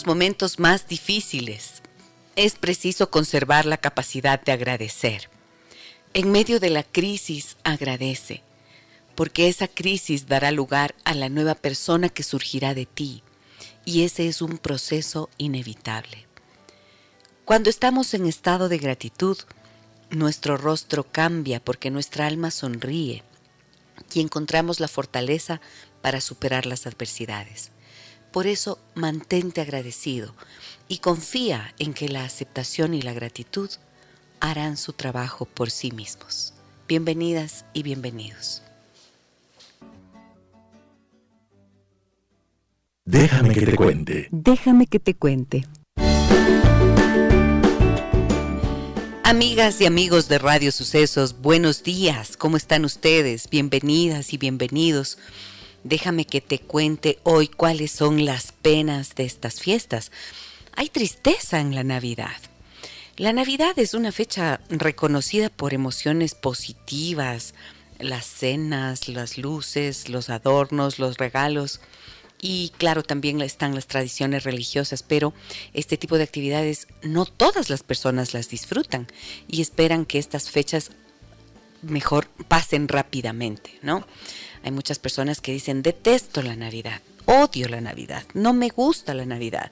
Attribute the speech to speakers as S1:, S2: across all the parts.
S1: Los momentos más difíciles, es preciso conservar la capacidad de agradecer. En medio de la crisis, agradece, porque esa crisis dará lugar a la nueva persona que surgirá de ti, y ese es un proceso inevitable. Cuando estamos en estado de gratitud, nuestro rostro cambia porque nuestra alma sonríe y encontramos la fortaleza para superar las adversidades. Por eso mantente agradecido y confía en que la aceptación y la gratitud harán su trabajo por sí mismos. Bienvenidas y bienvenidos.
S2: Déjame que te cuente.
S1: Déjame que te cuente. Amigas y amigos de Radio Sucesos, buenos días. ¿Cómo están ustedes? Bienvenidas y bienvenidos Déjame que te cuente hoy cuáles son las penas de estas fiestas. Hay tristeza en la Navidad. La Navidad es una fecha reconocida por emociones positivas, las cenas, las luces, los adornos, los regalos. Y claro, también están las tradiciones religiosas, pero este tipo de actividades no todas las personas las disfrutan y esperan que estas fechas mejor pasen rápidamente, ¿no? Hay muchas personas que dicen, detesto la Navidad, odio la Navidad, no me gusta la Navidad.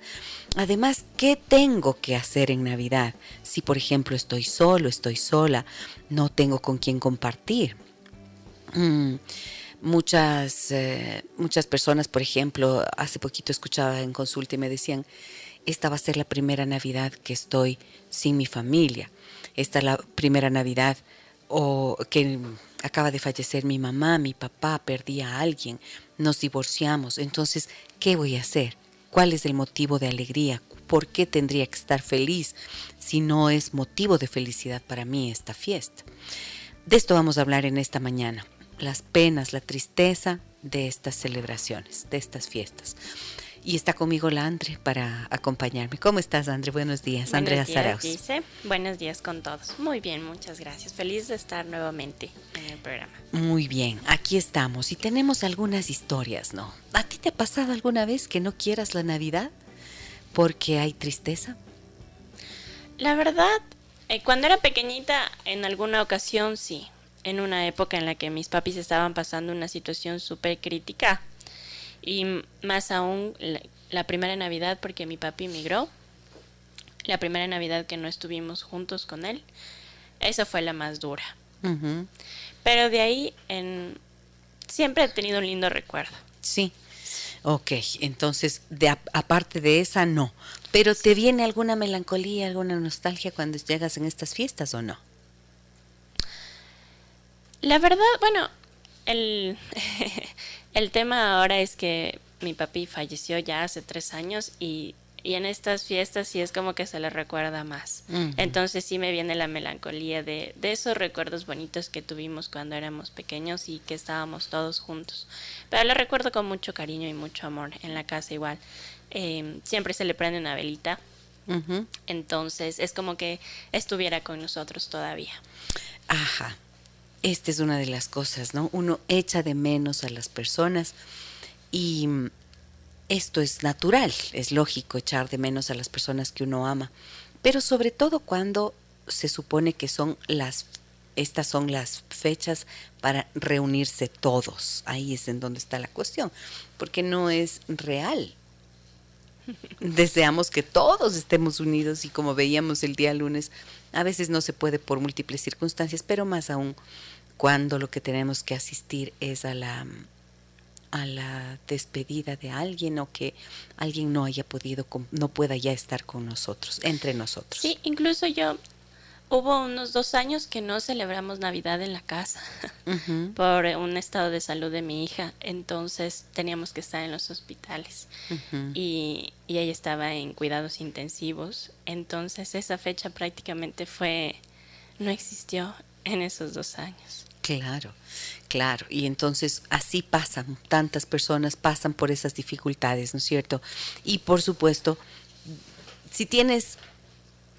S1: Además, ¿qué tengo que hacer en Navidad? Si, por ejemplo, estoy solo, estoy sola, no tengo con quién compartir. Mm, muchas, eh, muchas personas, por ejemplo, hace poquito escuchaba en consulta y me decían, esta va a ser la primera Navidad que estoy sin mi familia. Esta es la primera Navidad o que acaba de fallecer mi mamá, mi papá, perdí a alguien, nos divorciamos, entonces, ¿qué voy a hacer? ¿Cuál es el motivo de alegría? ¿Por qué tendría que estar feliz si no es motivo de felicidad para mí esta fiesta? De esto vamos a hablar en esta mañana, las penas, la tristeza de estas celebraciones, de estas fiestas. Y está conmigo la Andre para acompañarme. ¿Cómo estás, Andre? Buenos días. Andrea
S3: días, Dice. Buenos días con todos. Muy bien, muchas gracias. Feliz de estar nuevamente en el programa.
S1: Muy bien, aquí estamos y tenemos algunas historias, ¿no? ¿A ti te ha pasado alguna vez que no quieras la Navidad porque hay tristeza?
S3: La verdad, eh, cuando era pequeñita, en alguna ocasión sí. En una época en la que mis papis estaban pasando una situación súper crítica y más aún la, primera Navidad porque mi papi emigró. La primera Navidad que no estuvimos juntos con él. Esa fue la más dura. Pero de ahí en, siempre he tenido un lindo recuerdo.
S1: Sí. Ok, entonces, de, aparte de esa, no. ¿Pero te viene alguna melancolía, alguna nostalgia cuando llegas en estas fiestas o no?
S3: La verdad, bueno, el, El tema ahora es que mi papi falleció ya hace tres años y, en estas fiestas sí es como que se le recuerda más. Entonces sí me viene la melancolía de, esos recuerdos bonitos que tuvimos cuando éramos pequeños y que estábamos todos juntos. Pero lo recuerdo con mucho cariño y mucho amor en la casa igual. Em, siempre se le prende una velita. Entonces es como que estuviera con nosotros todavía.
S1: Ajá. Esta es una de las cosas, ¿no? Uno echa de menos a las personas y esto es natural, es lógico echar de menos a las personas que uno ama, pero sobre todo cuando se supone que son las estas son las fechas para reunirse todos. Ahí es en donde está la cuestión, porque no es real. Deseamos que todos estemos unidos y como veíamos el día lunes, a veces no se puede por múltiples circunstancias, pero más aún cuando lo que tenemos que asistir es a la a la despedida de alguien o que alguien no haya podido no pueda ya estar con nosotros, entre nosotros.
S3: Sí, incluso yo Hubo unos dos años que no celebramos Navidad en la casa por un estado de salud de mi hija, entonces teníamos que estar en los hospitales. Y, y, ella estaba en cuidados intensivos, entonces esa fecha prácticamente fue, no existió en esos dos años.
S1: Claro, claro, y entonces así pasan, tantas personas pasan por esas dificultades, ¿no es cierto? Y por supuesto, si tienes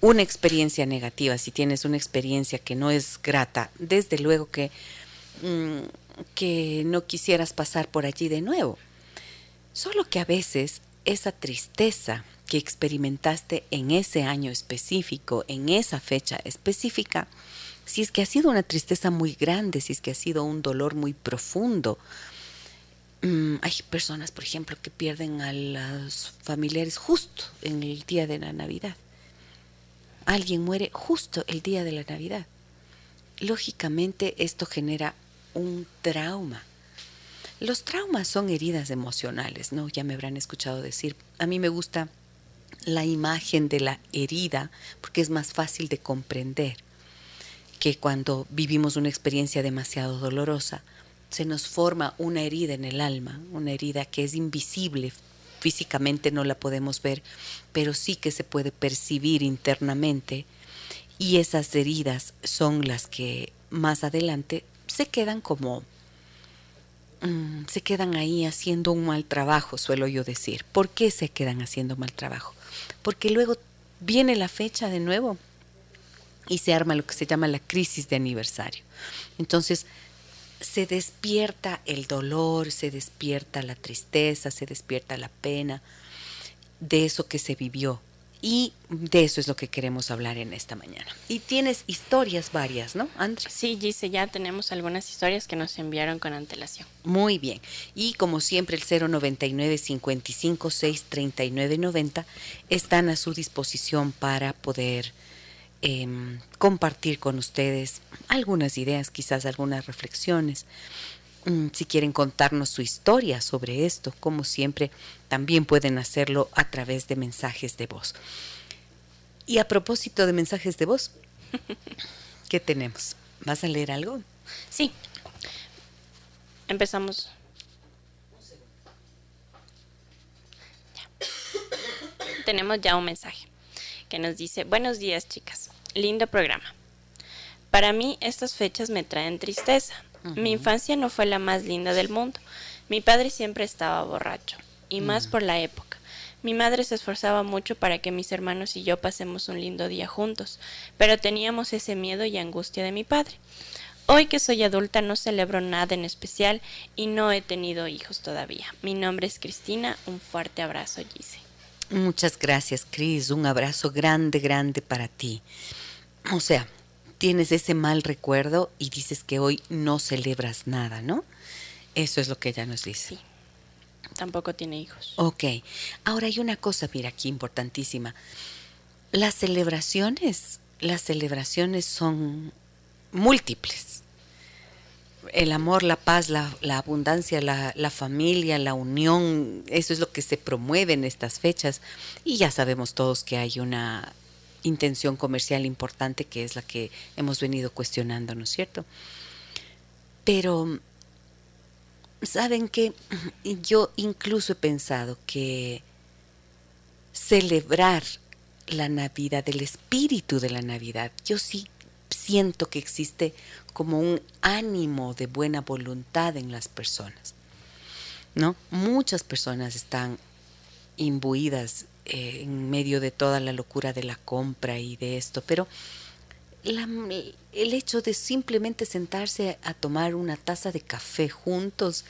S1: una experiencia negativa, si tienes una experiencia que no es grata, desde luego que, mm, que no quisieras pasar por allí de nuevo. Solo que a veces esa tristeza que experimentaste en ese año específico, en esa fecha específica, si es que ha sido una tristeza muy grande, si es que ha sido un dolor muy profundo, mm, hay personas, por ejemplo, que pierden a los familiares justo en el día de la Navidad alguien muere justo el día de la Navidad. Lógicamente esto genera un trauma. Los traumas son heridas emocionales, ¿no? Ya me habrán escuchado decir. A mí me gusta la imagen de la herida porque es más fácil de comprender que cuando vivimos una experiencia demasiado dolorosa, se nos forma una herida en el alma, una herida que es invisible físicamente no la podemos ver, pero sí que se puede percibir internamente y esas heridas son las que más adelante se quedan como mm, se quedan ahí haciendo un mal trabajo, suelo yo decir. ¿Por qué se quedan haciendo mal trabajo? Porque luego viene la fecha de nuevo y se arma lo que se llama la crisis de aniversario. Entonces, se despierta el dolor, se despierta la tristeza, se despierta la pena de eso que se vivió. Y de eso es lo que queremos hablar en esta mañana. Y tienes historias varias, ¿no, Andrés?
S3: Sí, Gise, ya tenemos algunas historias que nos enviaron con antelación.
S1: Muy bien. Y como siempre, el 099 55 6 39 90 están a su disposición para poder Em, compartir con ustedes algunas ideas, quizás algunas reflexiones. Mm, si quieren contarnos su historia sobre esto, como siempre, también pueden hacerlo a través de mensajes de voz. Y a propósito de mensajes de voz, ¿qué tenemos? ¿Vas a leer algo?
S3: Sí. Empezamos. Tenemos ya un mensaje que nos dice, buenos días chicas, lindo programa. Para mí estas fechas me traen tristeza. Mi infancia no fue la más linda del mundo. Mi padre siempre estaba borracho, y más por la época. Mi madre se esforzaba mucho para que mis hermanos y yo pasemos un lindo día juntos, pero teníamos ese miedo y angustia de mi padre. Hoy que soy adulta no celebro nada en especial y no he tenido hijos todavía. Mi nombre es Cristina, un fuerte abrazo, Gise.
S1: Muchas gracias, Cris. Un abrazo grande, grande para ti. O sea, tienes ese mal recuerdo y dices que hoy no celebras nada, ¿no? Eso es lo que ella nos dice.
S3: Sí. Tampoco tiene hijos.
S1: Ok. Ahora hay una cosa, mira, aquí importantísima. Las celebraciones, las celebraciones son múltiples el amor, la paz, la, abundancia, la, la, familia, la unión, eso es lo que se promueve en estas fechas. Y ya sabemos todos que hay una intención comercial importante que es la que hemos venido cuestionando, ¿no es cierto? Pero, ¿saben qué? Yo incluso he pensado que celebrar la Navidad, el espíritu de la Navidad, yo sí siento que existe como un ánimo de buena voluntad en las personas. ¿No? Muchas personas están imbuidas eh, en medio de toda la locura de la compra y de esto, pero el hecho de simplemente sentarse a tomar una taza de café juntos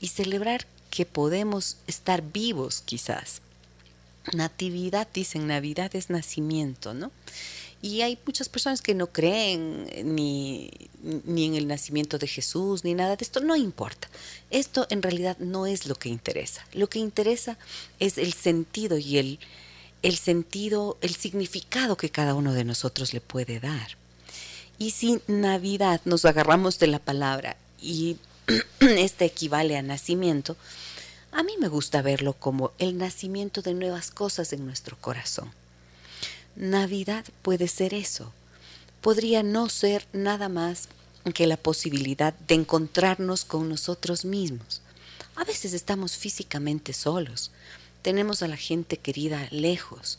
S1: y celebrar que podemos estar vivos quizás. Natividad, dicen, Navidad es nacimiento, ¿no? Y hay muchas personas que no creen ni, ni en el nacimiento de Jesús, ni nada de esto. No importa. Esto en realidad no es lo que interesa. Lo que interesa es el sentido y el, el sentido, el significado que cada uno de nosotros le puede dar. Y si Navidad nos agarramos de la palabra y este equivale a nacimiento, a mí me gusta verlo como el nacimiento de nuevas cosas en nuestro corazón. Navidad puede ser eso. podría no ser nada más que la posibilidad de encontrarnos con nosotros mismos. A veces estamos físicamente solos, tenemos a la gente querida lejos,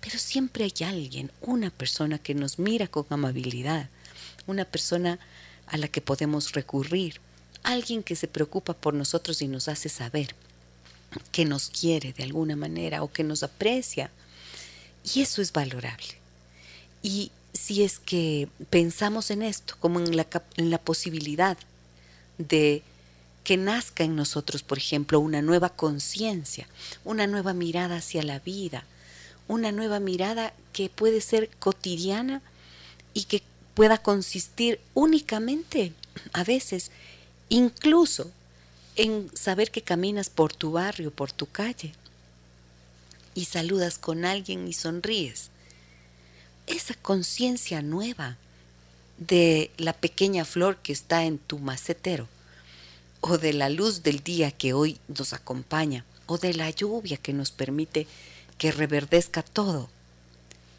S1: pero siempre hay alguien, una persona que nos mira con amabilidad, una persona a la que podemos recurrir, alguien que se preocupa por nosotros y nos hace saber que nos quiere de alguna manera o que nos aprecia. Y eso es valorable. Y si es que pensamos en esto como en la, en la posibilidad de que nazca en nosotros, por ejemplo, una nueva conciencia, una nueva mirada hacia la vida, una nueva mirada que puede ser cotidiana y que pueda consistir únicamente, a veces, incluso en saber que caminas por tu barrio, por tu calle, y saludas con alguien y sonríes. Esa conciencia nueva de la pequeña flor que está en tu macetero, o de la luz del día que hoy nos acompaña, o de la lluvia que nos permite que reverdezca todo.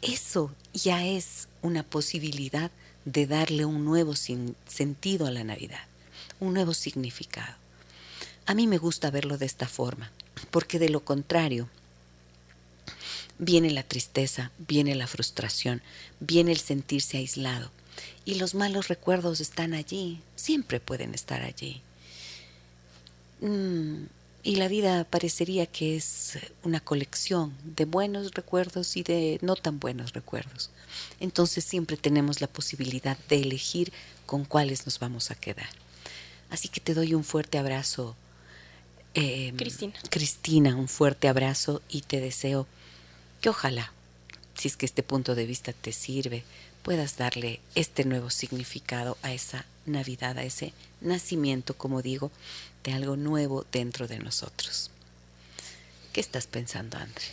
S1: Eso ya es una posibilidad de darle un nuevo sentido a la Navidad, un nuevo significado. A mí me gusta verlo de esta forma, porque de lo contrario, viene la tristeza, viene la frustración, viene el sentirse aislado. Y los malos recuerdos están allí, siempre pueden estar allí. Mm, y la vida parecería que es una colección de buenos recuerdos y de no tan buenos recuerdos. Entonces siempre tenemos la posibilidad de elegir con cuáles nos vamos a quedar. Así que te doy un fuerte abrazo,
S3: em, Cristina.
S1: Cristina, un fuerte abrazo y te deseo que ojalá, si es que este punto de vista te sirve, puedas darle este nuevo significado a esa Navidad, a ese nacimiento, como digo, de algo nuevo dentro de nosotros. ¿Qué estás pensando, André?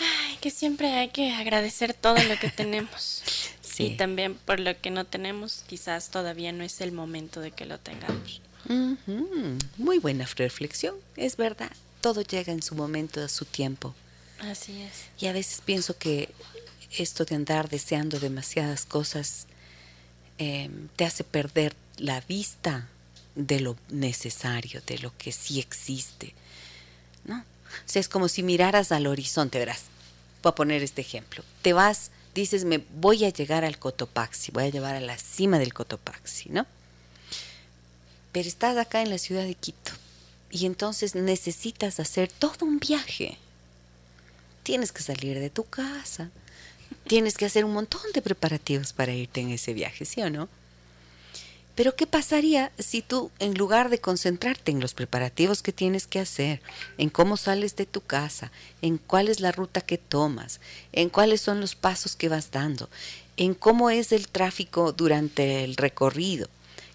S3: Ay, que siempre hay que agradecer todo lo que tenemos. sí. Y también por lo que no tenemos, quizás todavía no es el momento de que lo tengamos.
S1: Muy buena reflexión, es verdad. Todo llega en su momento, a su tiempo.
S3: Así es.
S1: Y a veces pienso que esto de andar deseando demasiadas cosas em, te hace perder la vista de lo necesario, de lo que sí existe. ¿No? O sea, es como si miraras al horizonte, verás. Voy a poner este ejemplo. Te vas, dices, me voy a llegar al Cotopaxi, voy a llevar a la cima del Cotopaxi, ¿no? Pero estás acá en la ciudad de Quito y entonces necesitas hacer todo un viaje. Tienes que salir de tu casa, tienes que hacer un montón de preparativos para irte en ese viaje, ¿sí o no? Pero ¿qué pasaría si tú, en lugar de concentrarte en los preparativos que tienes que hacer, en cómo sales de tu casa, en cuál es la ruta que tomas, en cuáles son los pasos que vas dando, en cómo es el tráfico durante el recorrido,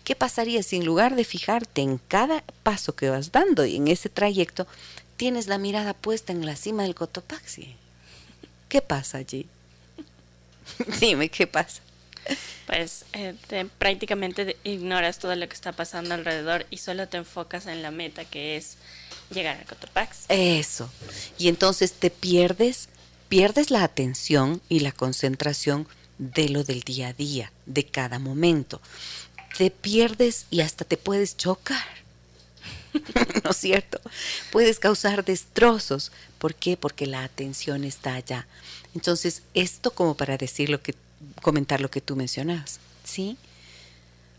S1: ¿qué pasaría si en lugar de fijarte en cada paso que vas dando y en ese trayecto, tienes la mirada puesta en la cima del Cotopaxi? ¿Qué pasa allí? Dime, ¿qué pasa?
S3: pues eh, prácticamente ignoras todo lo que está pasando alrededor y solo te enfocas en la meta que es llegar a Cotopaxi.
S1: Eso. Y entonces te pierdes, pierdes la atención y la concentración de lo del día a día, de cada momento. Te pierdes y hasta te puedes chocar. ¿No es cierto? Puedes causar destrozos. ¿Por qué? Porque la atención está allá. Entonces, esto como para decir lo que comentar lo que tú mencionas, ¿sí?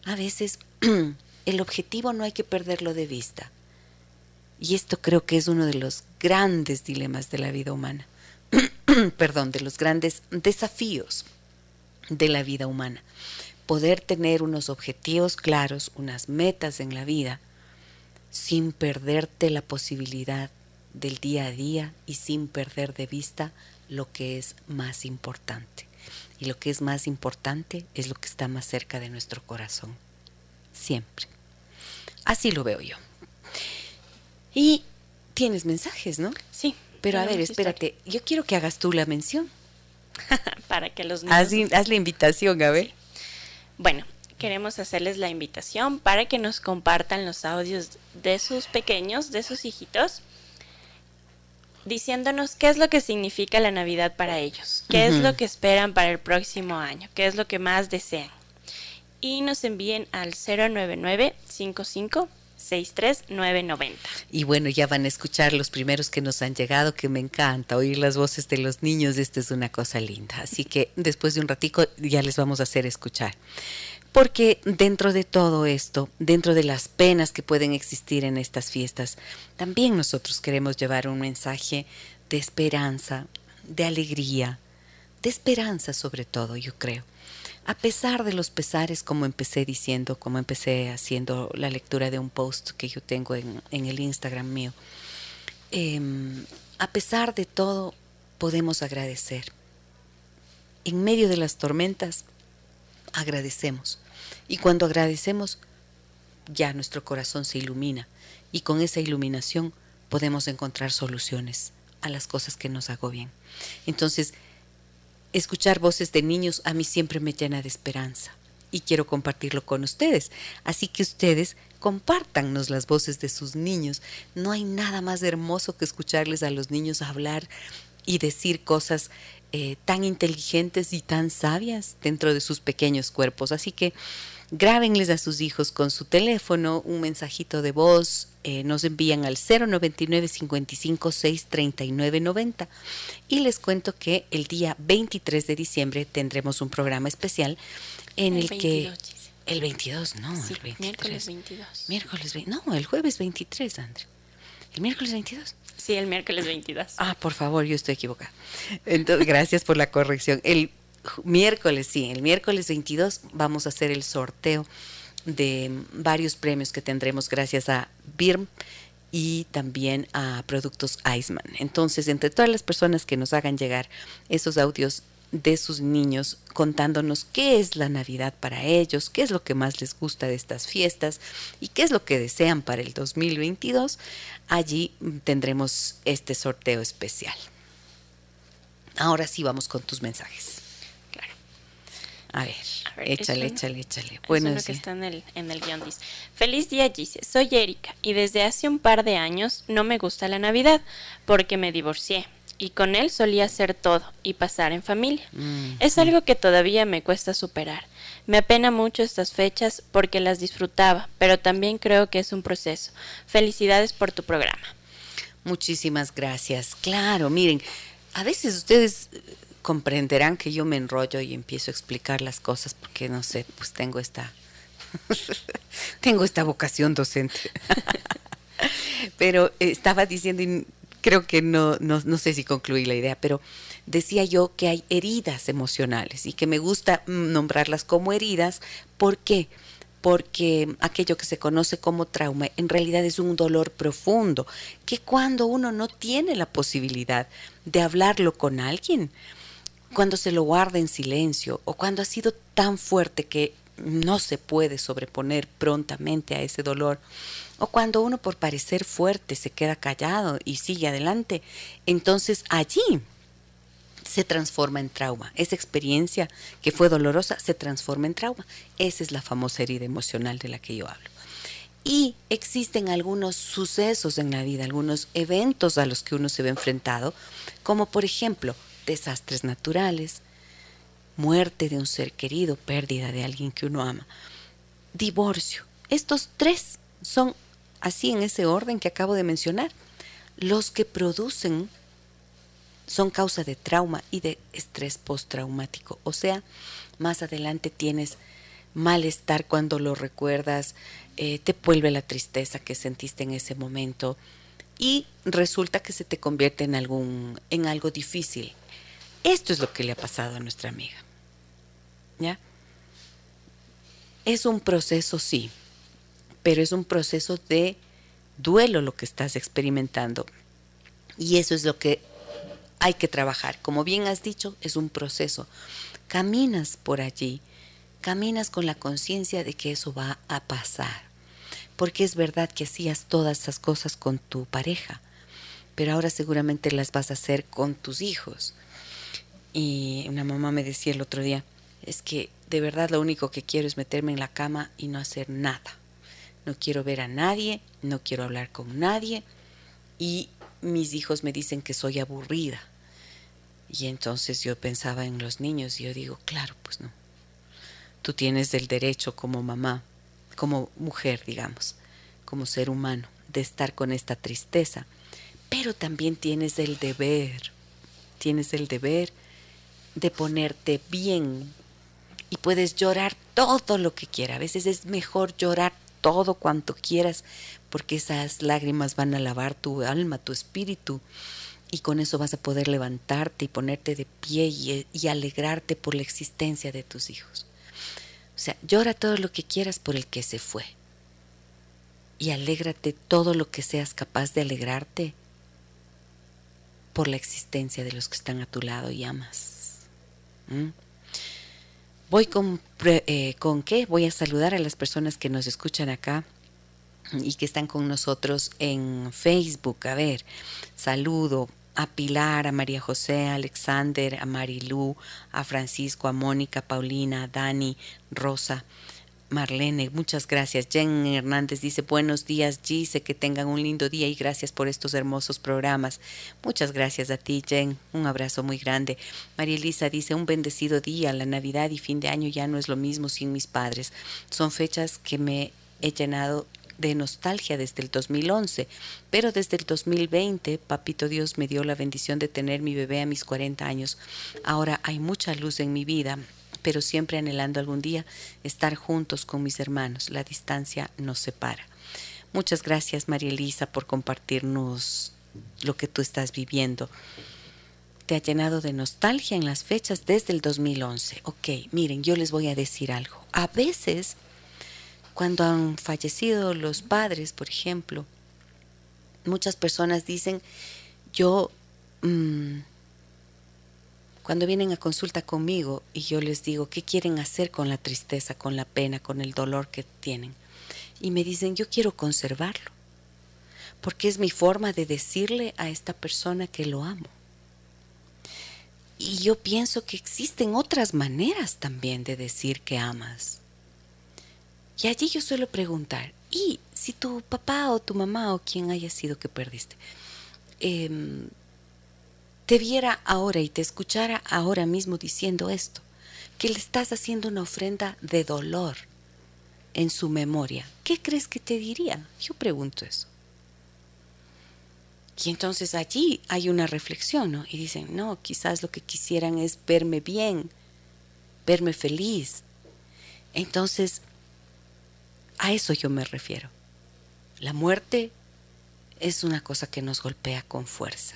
S1: A veces el objetivo no hay que perderlo de vista. Y esto creo que es uno de los grandes dilemas de la vida humana. Perdón, de los grandes desafíos de la vida humana. Poder tener unos objetivos claros, unas metas en la vida, sin perderte la posibilidad del día a día y sin perder de vista lo que es más importante. Y lo que es más importante es lo que está más cerca de nuestro corazón. Siempre. Así lo veo yo. Y tienes mensajes, ¿no?
S3: Sí.
S1: Pero a ver, espérate, yo quiero que hagas tú la mención.
S3: Para que los
S1: niños... Haz, la invitación, a ver.
S3: Bueno, queremos hacerles la invitación para que nos compartan los audios de sus pequeños, de sus hijitos, diciéndonos qué es lo que significa la Navidad para ellos, qué es lo que esperan para el próximo año, qué es lo que más desean. Y nos envíen al 099 55 63990.
S1: Y bueno, ya van a escuchar los primeros que nos han llegado, que me encanta oír las voces de los niños, esta es una cosa linda. Así que después de un ratico ya les vamos a hacer escuchar. Porque dentro de todo esto, dentro de las penas que pueden existir en estas fiestas, también nosotros queremos llevar un mensaje de esperanza, de alegría, de esperanza sobre todo, yo creo. A pesar de los pesares, como empecé diciendo, como empecé haciendo la lectura de un post que yo tengo en, el Instagram mío, em, a pesar de todo podemos agradecer. En medio de las tormentas agradecemos. Y cuando agradecemos, ya nuestro corazón se ilumina y con esa iluminación podemos encontrar soluciones a las cosas que nos agobian. Entonces, escuchar voces de niños a mí siempre me llena de esperanza y quiero compartirlo con ustedes. Así que ustedes compártanos las voces de sus niños. No hay nada más hermoso que escucharles a los niños hablar y decir cosas eh, tan inteligentes y tan sabias dentro de sus pequeños cuerpos. Así que grábenles a sus hijos con su teléfono un mensajito de voz, eh, nos envían al 099 55 6 39 90 y les cuento que el día 23 de diciembre tendremos un programa especial en el, que... El 22, no, el 23.
S3: Miércoles 22.
S1: Miércoles no, el jueves 23, André. ¿El miércoles 22?
S3: Sí, el miércoles 22.
S1: Ah, por favor, yo estoy equivocada. Entonces, gracias por la corrección. El miércoles, sí, el miércoles 22 vamos a hacer el sorteo de varios premios que tendremos gracias a BIRM y también a Productos Iceman. Entonces, entre todas las personas que nos hagan llegar esos audios de sus niños contándonos qué es la Navidad para ellos, qué es lo que más les gusta de estas fiestas y qué es lo que desean para el 2022, allí tendremos este sorteo especial. Ahora sí vamos con tus mensajes.
S3: Claro.
S1: A ver, échale, échale, échale.
S3: Bueno, es que está en el, en el guion dice, feliz día Gise, soy Erika y desde hace un par de años no me gusta la Navidad porque me divorcié y con él solía hacer todo y pasar en familia. Mm, es mm. algo que todavía me cuesta superar. Me apena mucho estas fechas porque las disfrutaba, pero también creo que es un proceso. Felicidades por tu programa.
S1: Muchísimas gracias. Claro, miren, a veces ustedes eh, comprenderán que yo me enrollo y empiezo a explicar las cosas porque no sé, pues tengo esta tengo esta vocación docente. Pero estaba diciendo creo que no, no, no sé si concluí la idea, pero decía yo que hay heridas emocionales y que me gusta nombrarlas como heridas. ¿Por qué? Porque aquello que se conoce como trauma en realidad es un dolor profundo, que cuando uno no tiene la posibilidad de hablarlo con alguien, cuando se lo guarda en silencio o cuando ha sido tan fuerte que no se puede sobreponer prontamente a ese dolor, o cuando uno por parecer fuerte se queda callado y sigue adelante, entonces allí se transforma en trauma. Esa experiencia que fue dolorosa se transforma en trauma. Esa es la famosa herida emocional de la que yo hablo. Y existen algunos sucesos en la vida, algunos eventos a los que uno se ve enfrentado, como por ejemplo desastres naturales, muerte de un ser querido, pérdida de alguien que uno ama, divorcio. Estos tres son así en ese orden que acabo de mencionar. Los que producen son causa de trauma y de estrés postraumático. O sea, más adelante tienes malestar cuando lo recuerdas, eh, te vuelve la tristeza que sentiste en ese momento y resulta que se te convierte en, algún, en algo difícil. Esto es lo que le ha pasado a nuestra amiga. Es un proceso, sí, pero es un proceso de duelo lo que estás experimentando. Y eso es lo que hay que trabajar. Como bien has dicho, es un proceso. Caminas por allí, caminas con la conciencia de que eso va a pasar. Porque es verdad que hacías todas esas cosas con tu pareja, pero ahora seguramente las vas a hacer con tus hijos. Y una mamá me decía el otro día, es que de verdad lo único que quiero es meterme en la cama y no hacer nada no quiero ver a nadie, no quiero hablar con nadie y mis hijos me dicen que soy aburrida. Y entonces yo pensaba en los niños y yo digo, claro, pues no. Tú tienes el derecho como mamá, como mujer, digamos, como ser humano, de estar con esta tristeza, pero también tienes el deber, tienes el deber de ponerte bien y puedes llorar todo lo que quieras. A veces es mejor llorar todo cuanto quieras porque esas lágrimas van a lavar tu alma, tu espíritu y con eso vas a poder levantarte y ponerte de pie y, y, alegrarte por la existencia de tus hijos. O sea, llora todo lo que quieras por el que se fue. Y alégrate todo lo que seas capaz de alegrarte por la existencia de los que están a tu lado y amas. Voy con, eh, con qué? Voy a saludar a las personas que nos escuchan acá y que están con nosotros en Facebook. A ver, saludo a Pilar, a María José, a Alexander, a Marilú, a Francisco, a Mónica, Paulina, a Dani, Rosa, Marlene, muchas gracias. Jen Hernández dice buenos días, Gise, que tengan un lindo día y gracias por estos hermosos programas. Muchas gracias a ti, Jen. Un abrazo muy grande. María Elisa dice un bendecido día. La Navidad y fin de año ya no es lo mismo sin mis padres. Son fechas que me he llenado de nostalgia desde el 2011, pero desde el 2020, Papito Dios me dio la bendición de tener mi bebé a mis 40 años. Ahora hay mucha luz en mi vida, pero siempre anhelando algún día estar juntos con mis hermanos. La distancia nos separa. Muchas gracias, María Elisa, por compartirnos lo que tú estás viviendo. Te ha llenado de nostalgia en las fechas desde el 2011. Ok, miren, yo les voy a decir algo. A veces cuando han fallecido los padres, por ejemplo, muchas personas dicen, yo, mmm, cuando vienen a consulta conmigo y yo les digo, ¿qué quieren hacer con la tristeza, con la pena, con el dolor que tienen? Y me dicen, yo quiero conservarlo, porque es mi forma de decirle a esta persona que lo amo. Y yo pienso que existen otras maneras también de decir que amas. Y allí yo suelo preguntar, ¿y si tu papá o tu mamá o quien haya sido que perdiste, em, te viera ahora y te escuchara ahora mismo diciendo esto, que le estás haciendo una ofrenda de dolor en su memoria, ¿qué crees que te diría? Yo pregunto eso. Y entonces allí hay una reflexión, ¿no? Y dicen, no, quizás lo que quisieran es verme bien, verme feliz. Entonces, a eso yo me refiero. La muerte es una cosa que nos golpea con fuerza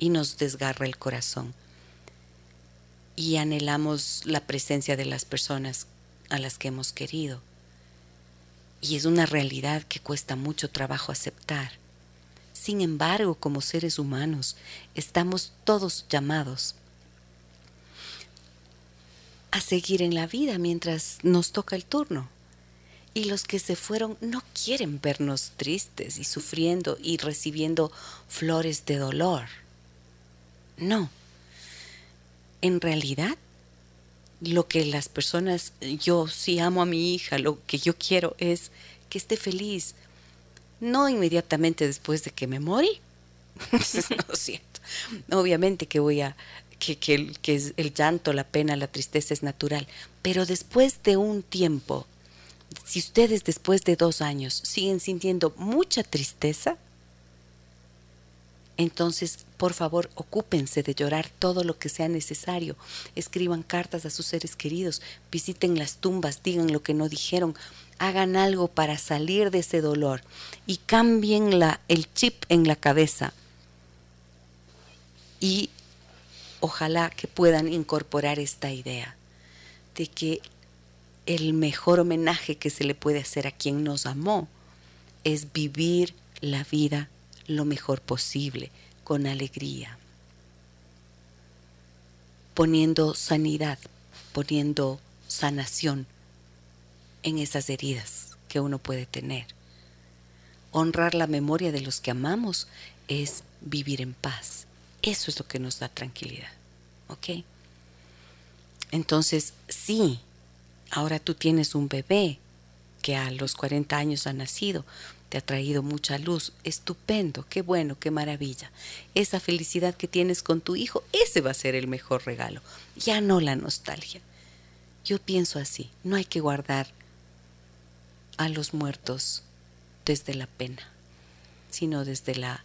S1: y nos desgarra el corazón. Y anhelamos la presencia de las personas a las que hemos querido. Y es una realidad que cuesta mucho trabajo aceptar. Sin embargo, como seres humanos, estamos todos llamados a seguir en la vida mientras nos toca el turno. Y los que se fueron no quieren vernos tristes y sufriendo y recibiendo flores de dolor. No. En realidad, lo que las personas, yo sí amo a mi hija, lo que yo quiero es que esté feliz. No inmediatamente después de que me morí. no siento. Obviamente que voy a, que, que, que el llanto, la pena, la tristeza es natural. Pero después de un tiempo si ustedes después de dos años siguen sintiendo mucha tristeza, entonces, por favor, ocúpense de llorar todo lo que sea necesario. Escriban cartas a sus seres queridos, visiten las tumbas, digan lo que no dijeron, hagan algo para salir de ese dolor y cambien el chip en la cabeza. Y ojalá que puedan incorporar esta idea de que el mejor homenaje que se le puede hacer a quien nos amó es vivir la vida lo mejor posible, con alegría, poniendo sanidad, poniendo sanación en esas heridas que uno puede tener. Honrar la memoria de los que amamos es vivir en paz. Eso es lo que nos da tranquilidad. ¿Ok? Entonces, sí, ahora tú tienes un bebé que a los 40 años ha nacido, te ha traído mucha luz, estupendo, qué bueno, qué maravilla. Esa felicidad que tienes con tu hijo, ese va a ser el mejor regalo, ya no la nostalgia. Yo pienso así, no hay que guardar a los muertos desde la pena, sino desde la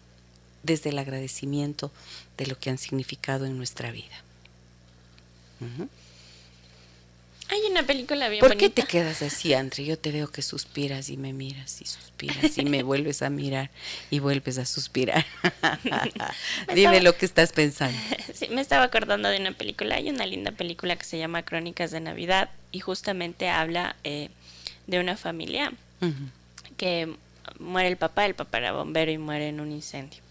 S1: desde el agradecimiento de lo que han significado en nuestra vida.
S3: Hay una película bien
S1: ¿Por qué te quedas así, Andre? Yo te veo que suspiras y me miras y suspiras y me vuelves a mirar y vuelves a suspirar. Dime lo que estás pensando.
S3: Sí, me estaba acordando de una película. Hay una linda película que se llama Crónicas de Navidad y justamente habla eh, de una familia que muere el papá, el papá era bombero y muere en un incendio.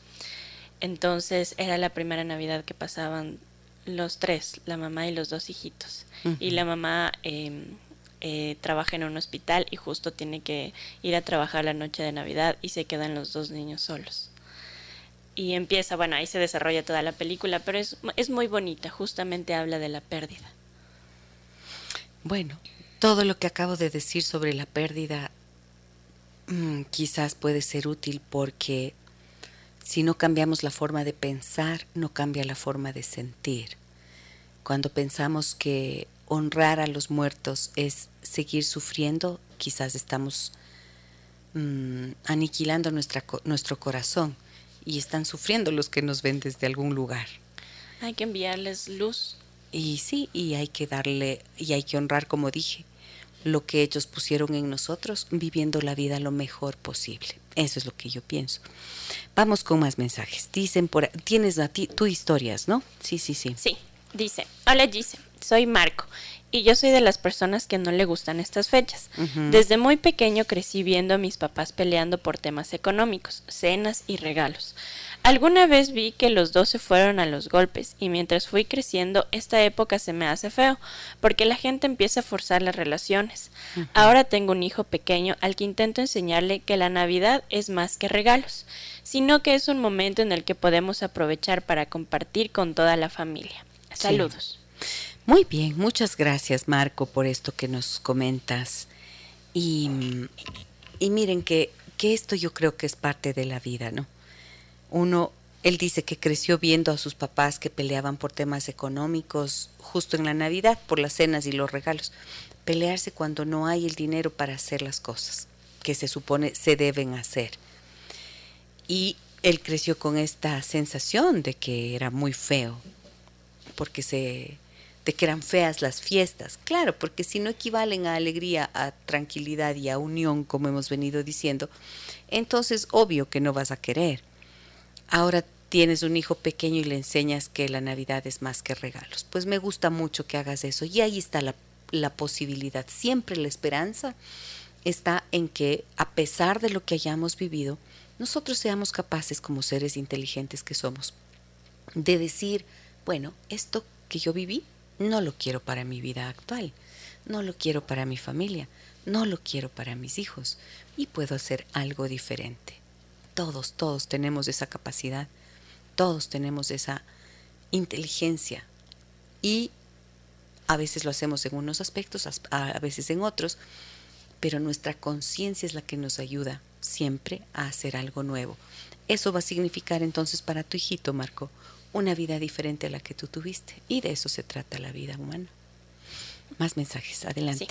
S3: Entonces era la primera Navidad que pasaban los tres, la mamá y los dos hijitos. Y la mamá em, eh, trabaja en un hospital y justo tiene que ir a trabajar la noche de Navidad y se quedan los dos niños solos. Y empieza, bueno, ahí se desarrolla toda la película, pero es, es muy bonita, justamente habla de la pérdida.
S1: Bueno, todo lo que acabo de decir sobre la pérdida mm, quizás puede ser útil porque si no cambiamos la forma de pensar, no cambia la forma de sentir. Cuando pensamos que honrar a los muertos es seguir sufriendo, quizás estamos mm, aniquilando nuestra, nuestro corazón y están sufriendo los que nos ven desde algún lugar.
S3: Hay que enviarles luz.
S1: Y sí, y hay que darle, y hay que honrar, como dije, lo que ellos pusieron en nosotros, viviendo la vida lo mejor posible. Eso es lo que yo pienso. Vamos con más mensajes. Dicen por tienes a ti tu historias, ¿no? Sí, sí, sí.
S3: Sí. Dice, hola Gise, soy Marco y yo soy de las personas que no le gustan estas fechas. Desde muy pequeño crecí viendo a mis papás peleando por temas económicos, cenas y regalos. Alguna vez vi que los dos se fueron a los golpes y mientras fui creciendo esta época se me hace feo porque la gente empieza a forzar las relaciones. Ahora tengo un hijo pequeño al que intento enseñarle que la Navidad es más que regalos, sino que es un momento en el que podemos aprovechar para compartir con toda la familia. Saludos.
S1: Muy bien, muchas gracias Marco por esto que nos comentas. Y, y miren que, que esto yo creo que es parte de la vida, ¿no? Uno, él dice que creció viendo a sus papás que peleaban por temas económicos justo en la Navidad, por las cenas y los regalos. Pelearse cuando no hay el dinero para hacer las cosas que se supone se deben hacer. Y él creció con esta sensación de que era muy feo, porque se de que eran feas las fiestas. Claro, porque si no equivalen a alegría, a tranquilidad y a unión, como hemos venido diciendo, entonces obvio que no vas a querer. Ahora tienes un hijo pequeño y le enseñas que la Navidad es más que regalos. Pues me gusta mucho que hagas eso. Y ahí está la, posibilidad. Siempre la esperanza está en que, a pesar de lo que hayamos vivido, nosotros seamos capaces, como seres inteligentes que somos, de decir, bueno, esto que yo viví no lo quiero para mi vida actual, no lo quiero para mi familia, no lo quiero para mis hijos y puedo hacer algo diferente. Todos, todos tenemos esa capacidad, todos tenemos esa inteligencia y a veces lo hacemos en unos aspectos, a veces en otros, pero nuestra conciencia es la que nos ayuda siempre a hacer algo nuevo. Eso va a significar entonces para tu hijito, Marco, una vida diferente a la que tú tuviste. Y de eso se trata la vida humana. Más mensajes, adelante.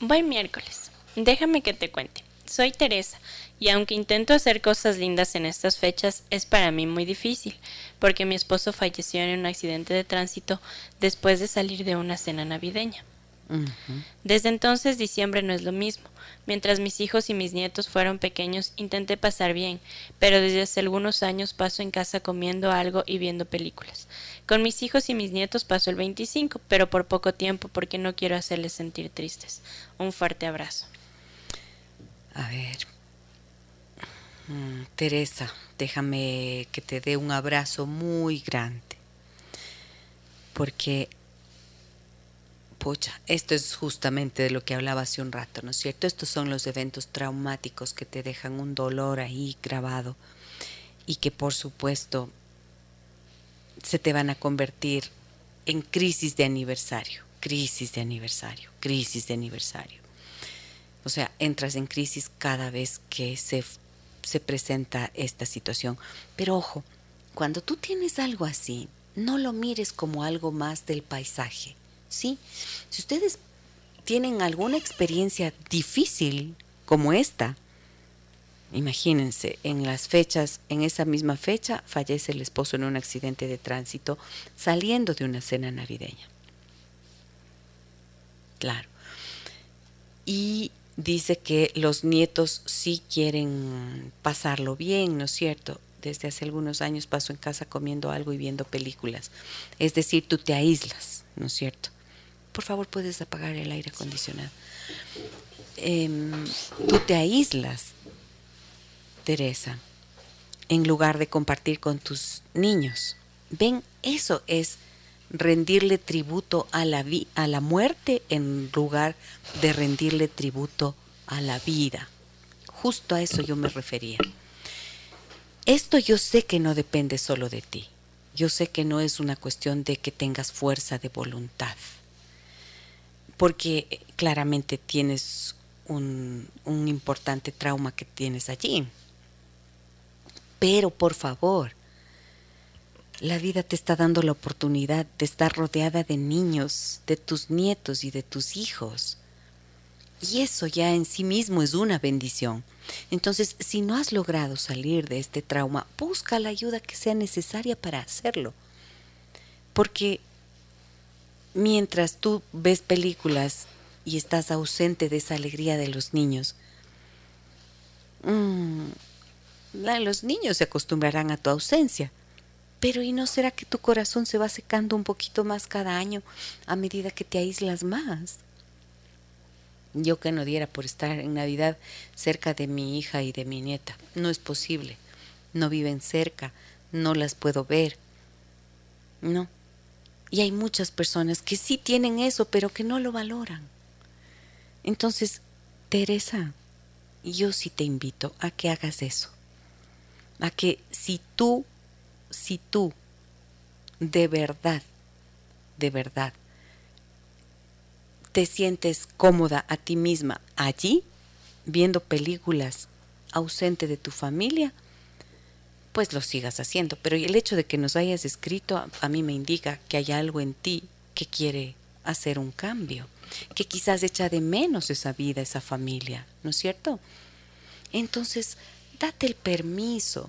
S3: Buen miércoles. Déjame que te cuente. Soy Teresa y aunque intento hacer cosas lindas en estas fechas, es para mí muy difícil, porque mi esposo falleció en un accidente de tránsito después de salir de una cena navideña. Desde entonces diciembre no es lo mismo. Mientras mis hijos y mis nietos fueron pequeños intenté pasar bien, pero desde hace algunos años paso en casa comiendo algo y viendo películas. Con mis hijos y mis nietos paso el 25, pero por poco tiempo porque no quiero hacerles sentir tristes. Un fuerte abrazo.
S1: A ver, mm, Teresa, déjame que te dé un abrazo muy grande, porque esto es justamente de lo que hablaba hace un rato, ¿no es cierto? Estos son los eventos traumáticos que te dejan un dolor ahí grabado y que por supuesto se te van a convertir en crisis de aniversario, crisis de aniversario, crisis de aniversario. O sea, entras en crisis cada vez que se, se presenta esta situación. Pero ojo, cuando tú tienes algo así, no lo mires como algo más del paisaje. ¿sí? Si ustedes tienen alguna experiencia difícil como esta, imagínense, en las fechas, en esa misma fecha, fallece el esposo en un accidente de tránsito saliendo de una cena navideña. Claro. Y dice que los nietos sí quieren pasarlo bien, ¿no es cierto? Desde hace algunos años paso en casa comiendo algo y viendo películas. Es decir, tú te aíslas, ¿no es cierto? por favor puedes apagar el aire acondicionado. Em, tú te aíslas, Teresa, en lugar de compartir con tus niños. Ven, eso es rendirle tributo a la, a la muerte en lugar de rendirle tributo a la vida. Justo a eso yo me refería. Esto yo sé que no depende solo de ti. Yo sé que no es una cuestión de que tengas fuerza de voluntad porque claramente tienes un, importante trauma que tienes allí. Pero por favor, la vida te está dando la oportunidad de estar rodeada de niños, de tus nietos y de tus hijos. Y eso ya en sí mismo es una bendición. Entonces, si no has logrado salir de este trauma, busca la ayuda que sea necesaria para hacerlo. Porque mientras tú ves películas y estás ausente de esa alegría de los niños, mm, los niños se acostumbrarán a tu ausencia. Pero ¿y no será que tu corazón se va secando un poquito más cada año a medida que te aíslas más? Yo que no diera por estar en Navidad cerca de mi hija y de mi nieta. No es posible. No viven cerca, no las puedo ver. No, y hay muchas personas que sí tienen eso, pero que no lo valoran. Entonces, Teresa, yo sí te invito a que hagas eso. A que si tú, si tú de verdad, de verdad, te sientes cómoda a ti misma allí, viendo películas ausente de tu familia, pues lo sigas haciendo. Pero el hecho de que nos hayas escrito a, mí me indica que hay algo en ti que quiere hacer un cambio, que quizás echa de menos esa vida, esa familia, ¿no es cierto? Entonces, date el permiso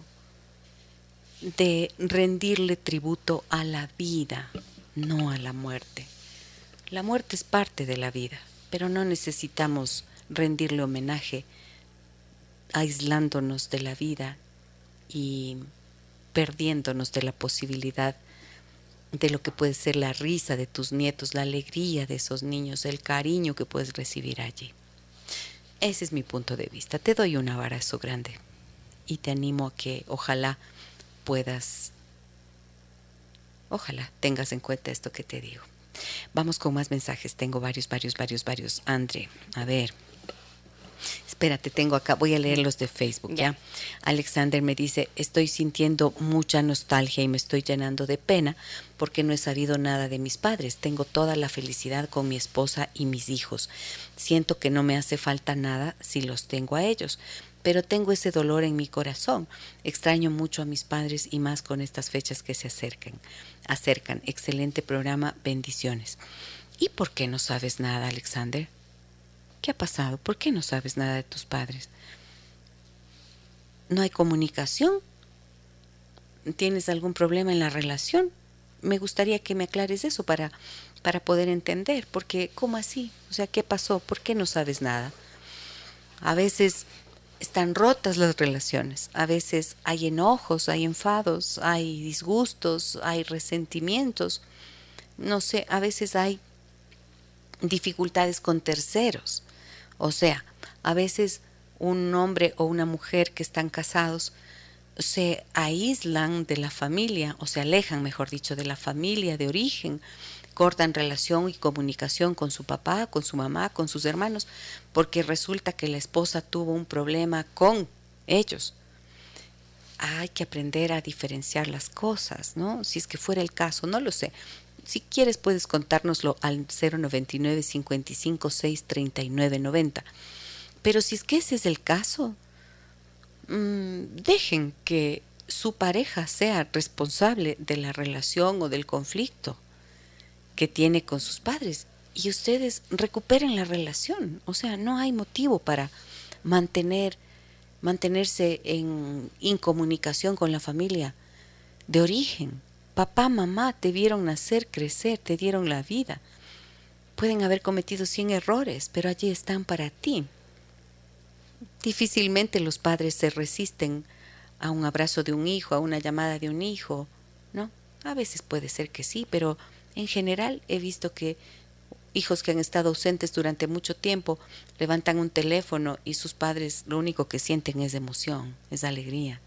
S1: de rendirle tributo a la vida, no a la muerte. La muerte es parte de la vida, pero no necesitamos rendirle homenaje aislándonos de la vida y perdiéndonos de la posibilidad de lo que puede ser la risa de tus nietos, la alegría de esos niños, el cariño que puedes recibir allí. Ese es mi punto de vista. Te doy un abrazo grande y te animo a que ojalá puedas, ojalá tengas en cuenta esto que te digo. Vamos con más mensajes. Tengo varios, varios, varios, varios. Andre, a ver. Espérate, tengo acá, voy a leer los de Facebook, ¿ya? Alexander me dice, estoy sintiendo mucha nostalgia y me estoy llenando de pena porque no he sabido nada de mis padres. Tengo toda la felicidad con mi esposa y mis hijos. Siento que no me hace falta nada si los tengo a ellos, pero tengo ese dolor en mi corazón. Extraño mucho a mis padres y más con estas fechas que se acercan. Acercan. Excelente programa. Bendiciones. ¿Y por qué no sabes nada, Alexander? ¿Qué ha pasado? ¿Por qué no sabes nada de tus padres? ¿No hay comunicación? ¿Tienes algún problema en la relación? Me gustaría que me aclares eso para, para poder entender, porque ¿cómo así? O sea, ¿qué pasó? ¿Por qué no sabes nada? A veces están rotas las relaciones, a veces hay enojos, hay enfados, hay disgustos, hay resentimientos, no sé, a veces hay dificultades con terceros. O sea, a veces un hombre o una mujer que están casados se aíslan de la familia o se alejan, mejor dicho, de la familia de origen, cortan relación y comunicación con su papá, con su mamá, con sus hermanos, porque resulta que la esposa tuvo un problema con ellos. Hay que aprender a diferenciar las cosas, ¿no? Si es que fuera el caso, no lo sé si quieres puedes contárnoslo al 099 55 6 39 90. Pero si es que ese es el caso, mm, dejen que su pareja sea responsable de la relación o del conflicto que tiene con sus padres y ustedes recuperen la relación. O sea, no hay motivo para mantener mantenerse en incomunicación con la familia de origen. Papá, mamá te vieron nacer, crecer, te dieron la vida. Pueden haber cometido cien errores, pero allí están para ti. Difícilmente los padres se resisten a un abrazo de un hijo, a una llamada de un hijo, ¿no? A veces puede ser que sí, pero en general he visto que hijos que han estado ausentes durante mucho tiempo levantan un teléfono y sus padres lo único que sienten es emoción, es alegría.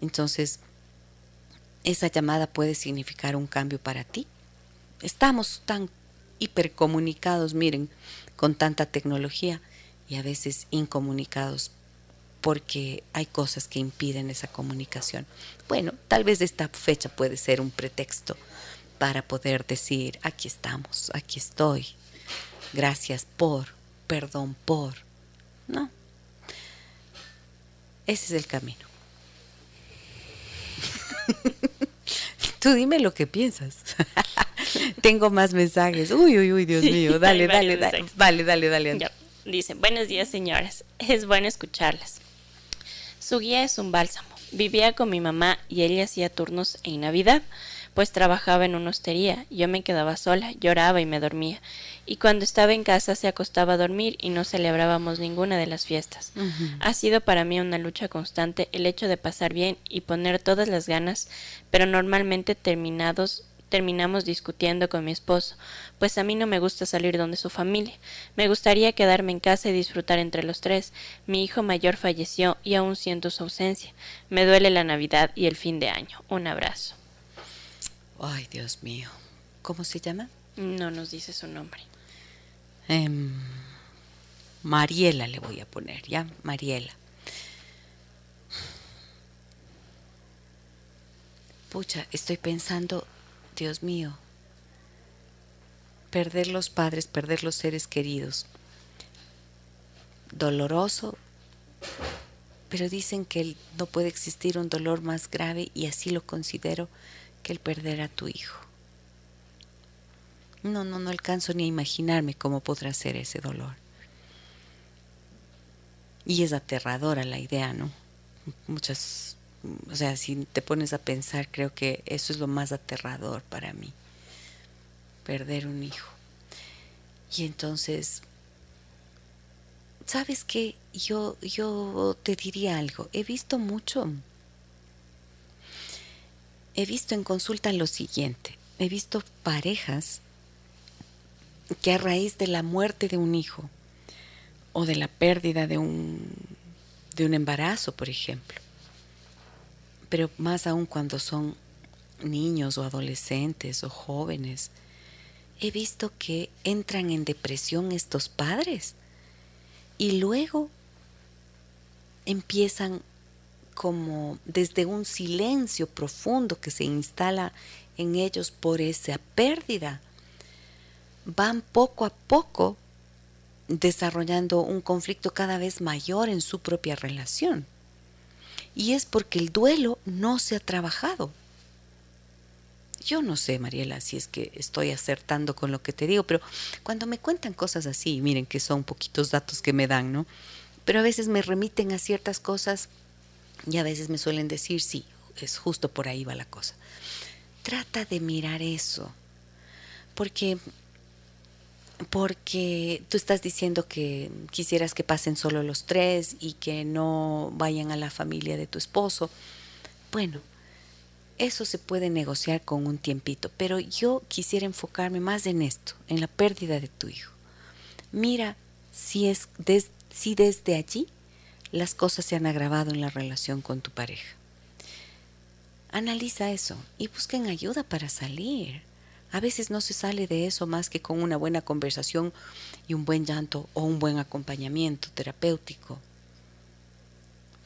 S1: Entonces, esa llamada puede significar un cambio para ti. Estamos tan hipercomunicados, miren, con tanta tecnología y a veces incomunicados porque hay cosas que impiden esa comunicación. Bueno, tal vez esta fecha puede ser un pretexto para poder decir, aquí estamos, aquí estoy, gracias por, perdón por. No. Ese es el camino. Tú dime lo que piensas. Tengo más mensajes. Uy, uy, uy, Dios mío. Dale, dale, dale. Dale, dale, dale.
S3: Dice, buenos días, señoras. Es bueno escucharlas. Su guía es un bálsamo. Vivía con mi mamá y ella hacía turnos en Navidad pues trabajaba en una hostería. Yo me quedaba sola, lloraba y me dormía. Y cuando estaba en casa se acostaba a dormir y no celebrábamos ninguna de las fiestas. Ha sido para mí una lucha constante el hecho de pasar bien y poner todas las ganas, pero normalmente terminados terminamos discutiendo con mi esposo, pues a mí no me gusta salir donde su familia. Me gustaría quedarme en casa y disfrutar entre los tres. Mi hijo mayor falleció y aún siento su ausencia. Me duele la Navidad y el fin de año. Un abrazo.
S1: Ay, Dios mío. ¿Cómo se llama?
S3: No nos dice su nombre.
S1: Em, Mariela le voy a poner, ¿ya? Mariela. Pucha, estoy pensando, Dios mío, perder los padres, perder los seres queridos. Doloroso, pero dicen que no puede existir un dolor más grave y así lo considero que el perder a tu hijo. No, no, no alcanzo ni a imaginarme cómo podrá ser ese dolor. Y es aterradora la idea, ¿no? Muchas, o sea, si te pones a pensar, creo que eso es lo más aterrador para mí, perder un hijo. Y entonces, ¿sabes qué? Yo, yo te diría algo, he visto mucho he visto en consulta lo siguiente. He visto parejas que a raíz de la muerte de un hijo o de la pérdida de un, de un embarazo, por ejemplo, pero más aún cuando son niños o adolescentes o jóvenes, he visto que entran en depresión estos padres y luego empiezan como desde un silencio profundo que se instala en ellos por esa pérdida, van poco a poco desarrollando un conflicto cada vez mayor en su propia relación. Y es porque el duelo no se ha trabajado. Yo no sé, Mariela, si es que estoy acertando con lo que te digo, pero cuando me cuentan cosas así, miren que son poquitos datos que me dan, ¿no? Pero a veces me remiten a ciertas cosas y a veces me suelen decir, sí, es justo por ahí va la cosa. Trata de mirar eso, porque porque tú estás diciendo que quisieras que pasen solo los tres y que no vayan a la familia de tu esposo. Bueno, eso se puede negociar con un tiempito, pero yo quisiera enfocarme más en esto, en la pérdida de tu hijo. Mira si es si desde allí las cosas se han agravado en la relación con tu pareja. Analiza eso y busquen ayuda para salir. A veces no se sale de eso más que con una buena conversación y un buen llanto o un buen acompañamiento terapéutico.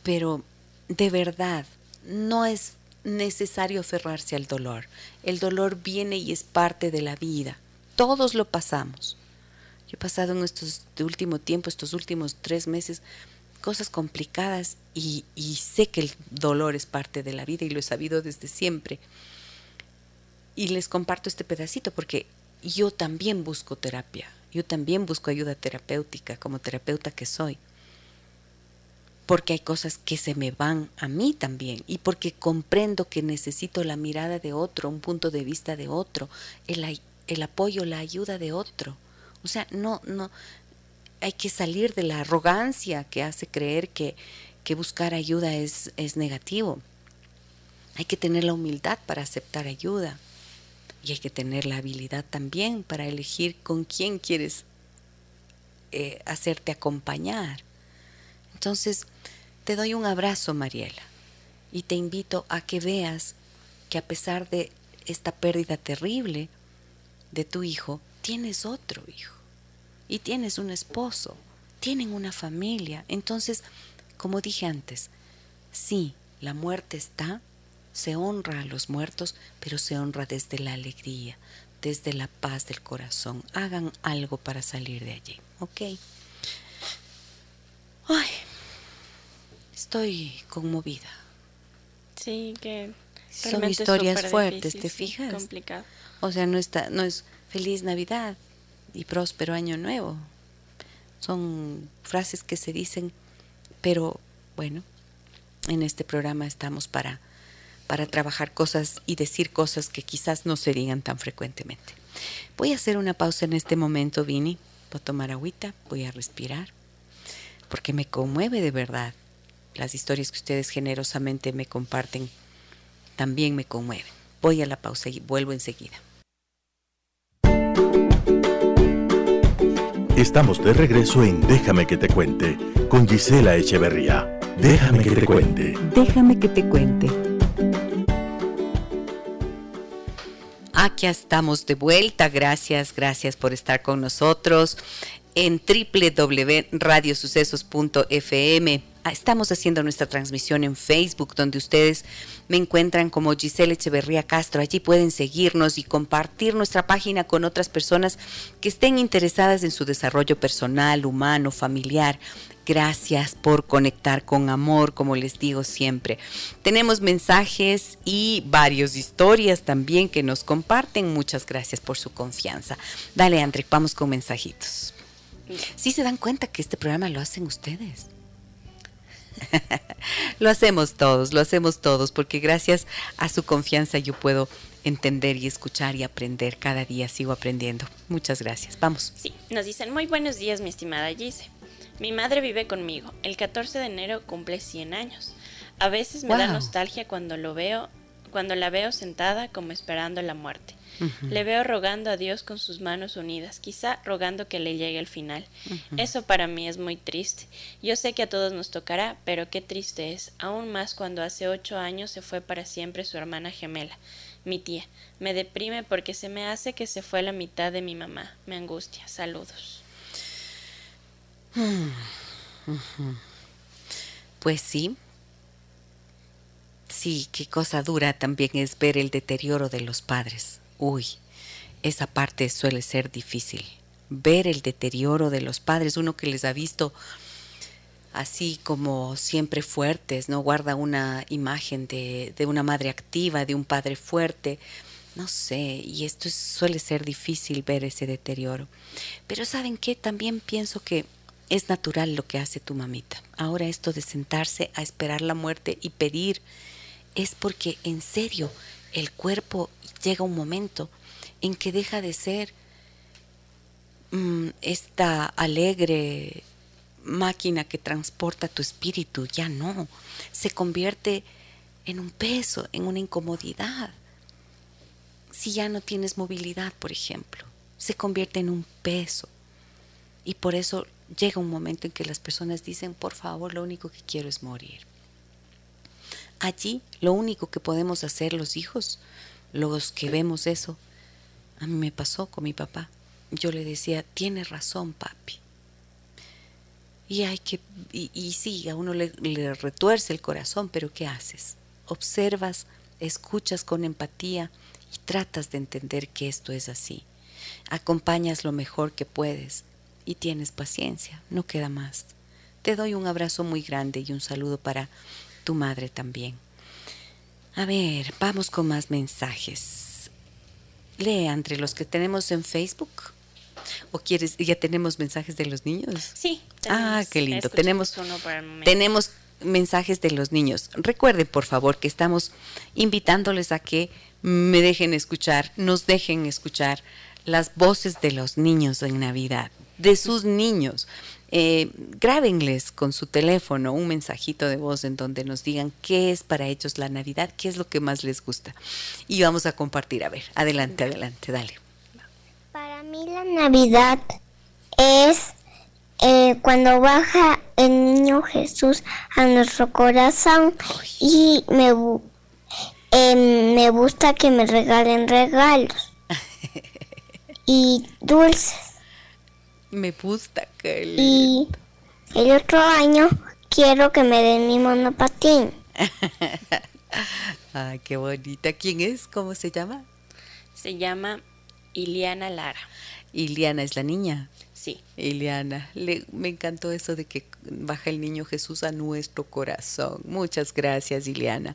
S1: Pero de verdad, no es necesario aferrarse al dolor. El dolor viene y es parte de la vida. Todos lo pasamos. Yo he pasado en estos último tiempo, estos últimos tres meses, cosas complicadas y, sé que el dolor es parte de la vida y lo he sabido desde siempre. Y les comparto este pedacito porque yo también busco terapia, yo también busco ayuda terapéutica como terapeuta que soy porque hay cosas que se me van a mí también y porque comprendo que necesito la mirada de otro, un punto de vista de otro, el, el apoyo, la ayuda de otro. O sea, no, no, hay que salir de la arrogancia que hace creer que, que buscar ayuda es, es negativo. Hay que tener la humildad para aceptar ayuda y hay que tener la habilidad también para elegir con quién quieres eh, hacerte acompañar. Entonces, te doy un abrazo, Mariela, y te invito a que veas que a pesar de esta pérdida terrible de tu hijo, tienes otro hijo y tienes un esposo, tienen una familia. Entonces, como dije antes, sí, la muerte está, se honra a los muertos, pero se honra desde la alegría, desde la paz del corazón. Hagan algo para salir de allí, ¿ok? Ay, estoy conmovida.
S3: Sí, que
S1: son historias fuertes, ¿te fijas?
S3: Complicado.
S1: O sea, no está, no es feliz Navidad y próspero año nuevo. Son frases que se dicen, pero bueno, en este programa estamos para para trabajar cosas y decir cosas que quizás no serían tan frecuentemente. Voy a hacer una pausa en este momento, Vini. Voy a tomar agüita, voy a respirar, porque me conmueve de verdad las historias que ustedes generosamente me comparten también me conmueven. Voy a la pausa y vuelvo enseguida.
S2: Estamos de regreso en Déjame que te cuente con Gisela Echeverría. Déjame que te cuente.
S1: Déjame que te cuente. Aquí estamos de vuelta. Gracias, gracias por estar con nosotros en www.radiosucesos.fm. Ah, estamos haciendo nuestra transmisión en Facebook, donde ustedes me encuentran como Giselle Echeverría Castro. Allí pueden seguirnos y compartir nuestra página con otras personas que estén interesadas en su desarrollo personal, humano, familiar. Gracias por conectar con amor, como les digo siempre. Tenemos mensajes y varias historias también que nos comparten. Muchas gracias por su confianza. Dale, André, vamos con mensajitos. Sí se dan cuenta que este programa lo hacen ustedes. lo hacemos todos, lo hacemos todos, porque gracias a su confianza yo puedo entender y escuchar y aprender. Cada día sigo aprendiendo. Muchas gracias. Vamos.
S3: Sí, nos dicen muy buenos días, mi estimada Gise. Mi madre vive conmigo. El 14 de enero cumple 100 años. A veces me da nostalgia cuando lo veo, cuando la veo sentada como esperando la muerte. Le veo rogando a Dios con sus manos unidas, quizá rogando que le llegue el final. Eso para mí es muy triste. Yo sé que a todos nos tocará, pero qué triste es, aún más cuando hace ocho años se fue para siempre su hermana gemela, mi tía. Me deprime porque se me hace que se fue la mitad de mi mamá. Me angustia. Saludos.
S1: Pues sí. Sí, qué cosa dura también es ver el deterioro de los padres uy, esa parte suele ser difícil. Ver el deterioro de los padres, uno que les ha visto así como siempre fuertes, ¿no? Guarda una imagen de, de una madre activa, de un padre fuerte, no sé, y esto suele ser difícil ver ese deterioro. Pero ¿saben qué? También pienso que es natural lo que hace tu mamita. Ahora esto de sentarse a esperar la muerte y pedir es porque en serio el cuerpo llega un momento en que deja de ser mm, esta alegre máquina que transporta tu espíritu, ya no, se convierte en un peso, en una incomodidad. Si ya no tienes movilidad, por ejemplo, se convierte en un peso. Y por eso llega un momento en que las personas dicen, por favor, lo único que quiero es morir. Allí lo único que podemos hacer los hijos los que vemos eso, a mí me pasó con mi papá. Yo le decía, tiene razón, papi. Y hay que, y, sí, a uno le, le retuerce el corazón, pero ¿qué haces? Observas, escuchas con empatía y tratas de entender que esto es así. Acompañas lo mejor que puedes, y tienes paciencia, no queda más. Te doy un abrazo muy grande y un saludo para tu madre también. A ver, vamos con más mensajes. Lee entre los que tenemos en Facebook. ¿O quieres, ya tenemos mensajes de los niños?
S3: Sí.
S1: Ah, qué lindo. Tenemos, tenemos mensajes de los niños. Recuerden, por favor, que estamos invitándoles a que me dejen escuchar, nos dejen escuchar las voces de los niños en Navidad, de sus niños. Eh, grábenles con su teléfono un mensajito de voz en donde nos digan qué es para ellos la Navidad, qué es lo que más les gusta. Y vamos a compartir. A ver, adelante, adelante, dale.
S4: Para mí la Navidad es eh, cuando baja el niño Jesús a nuestro corazón y me, eh, me gusta que me regalen regalos y dulces.
S1: Me gusta que...
S4: Y el otro año quiero que me den mi monopatín.
S1: Ay, qué bonita. ¿Quién es? ¿Cómo se llama?
S3: Se llama Iliana Lara.
S1: Iliana es la niña.
S3: Sí.
S1: Iliana, le, me encantó eso de que baja el niño Jesús a nuestro corazón. Muchas gracias, Iliana.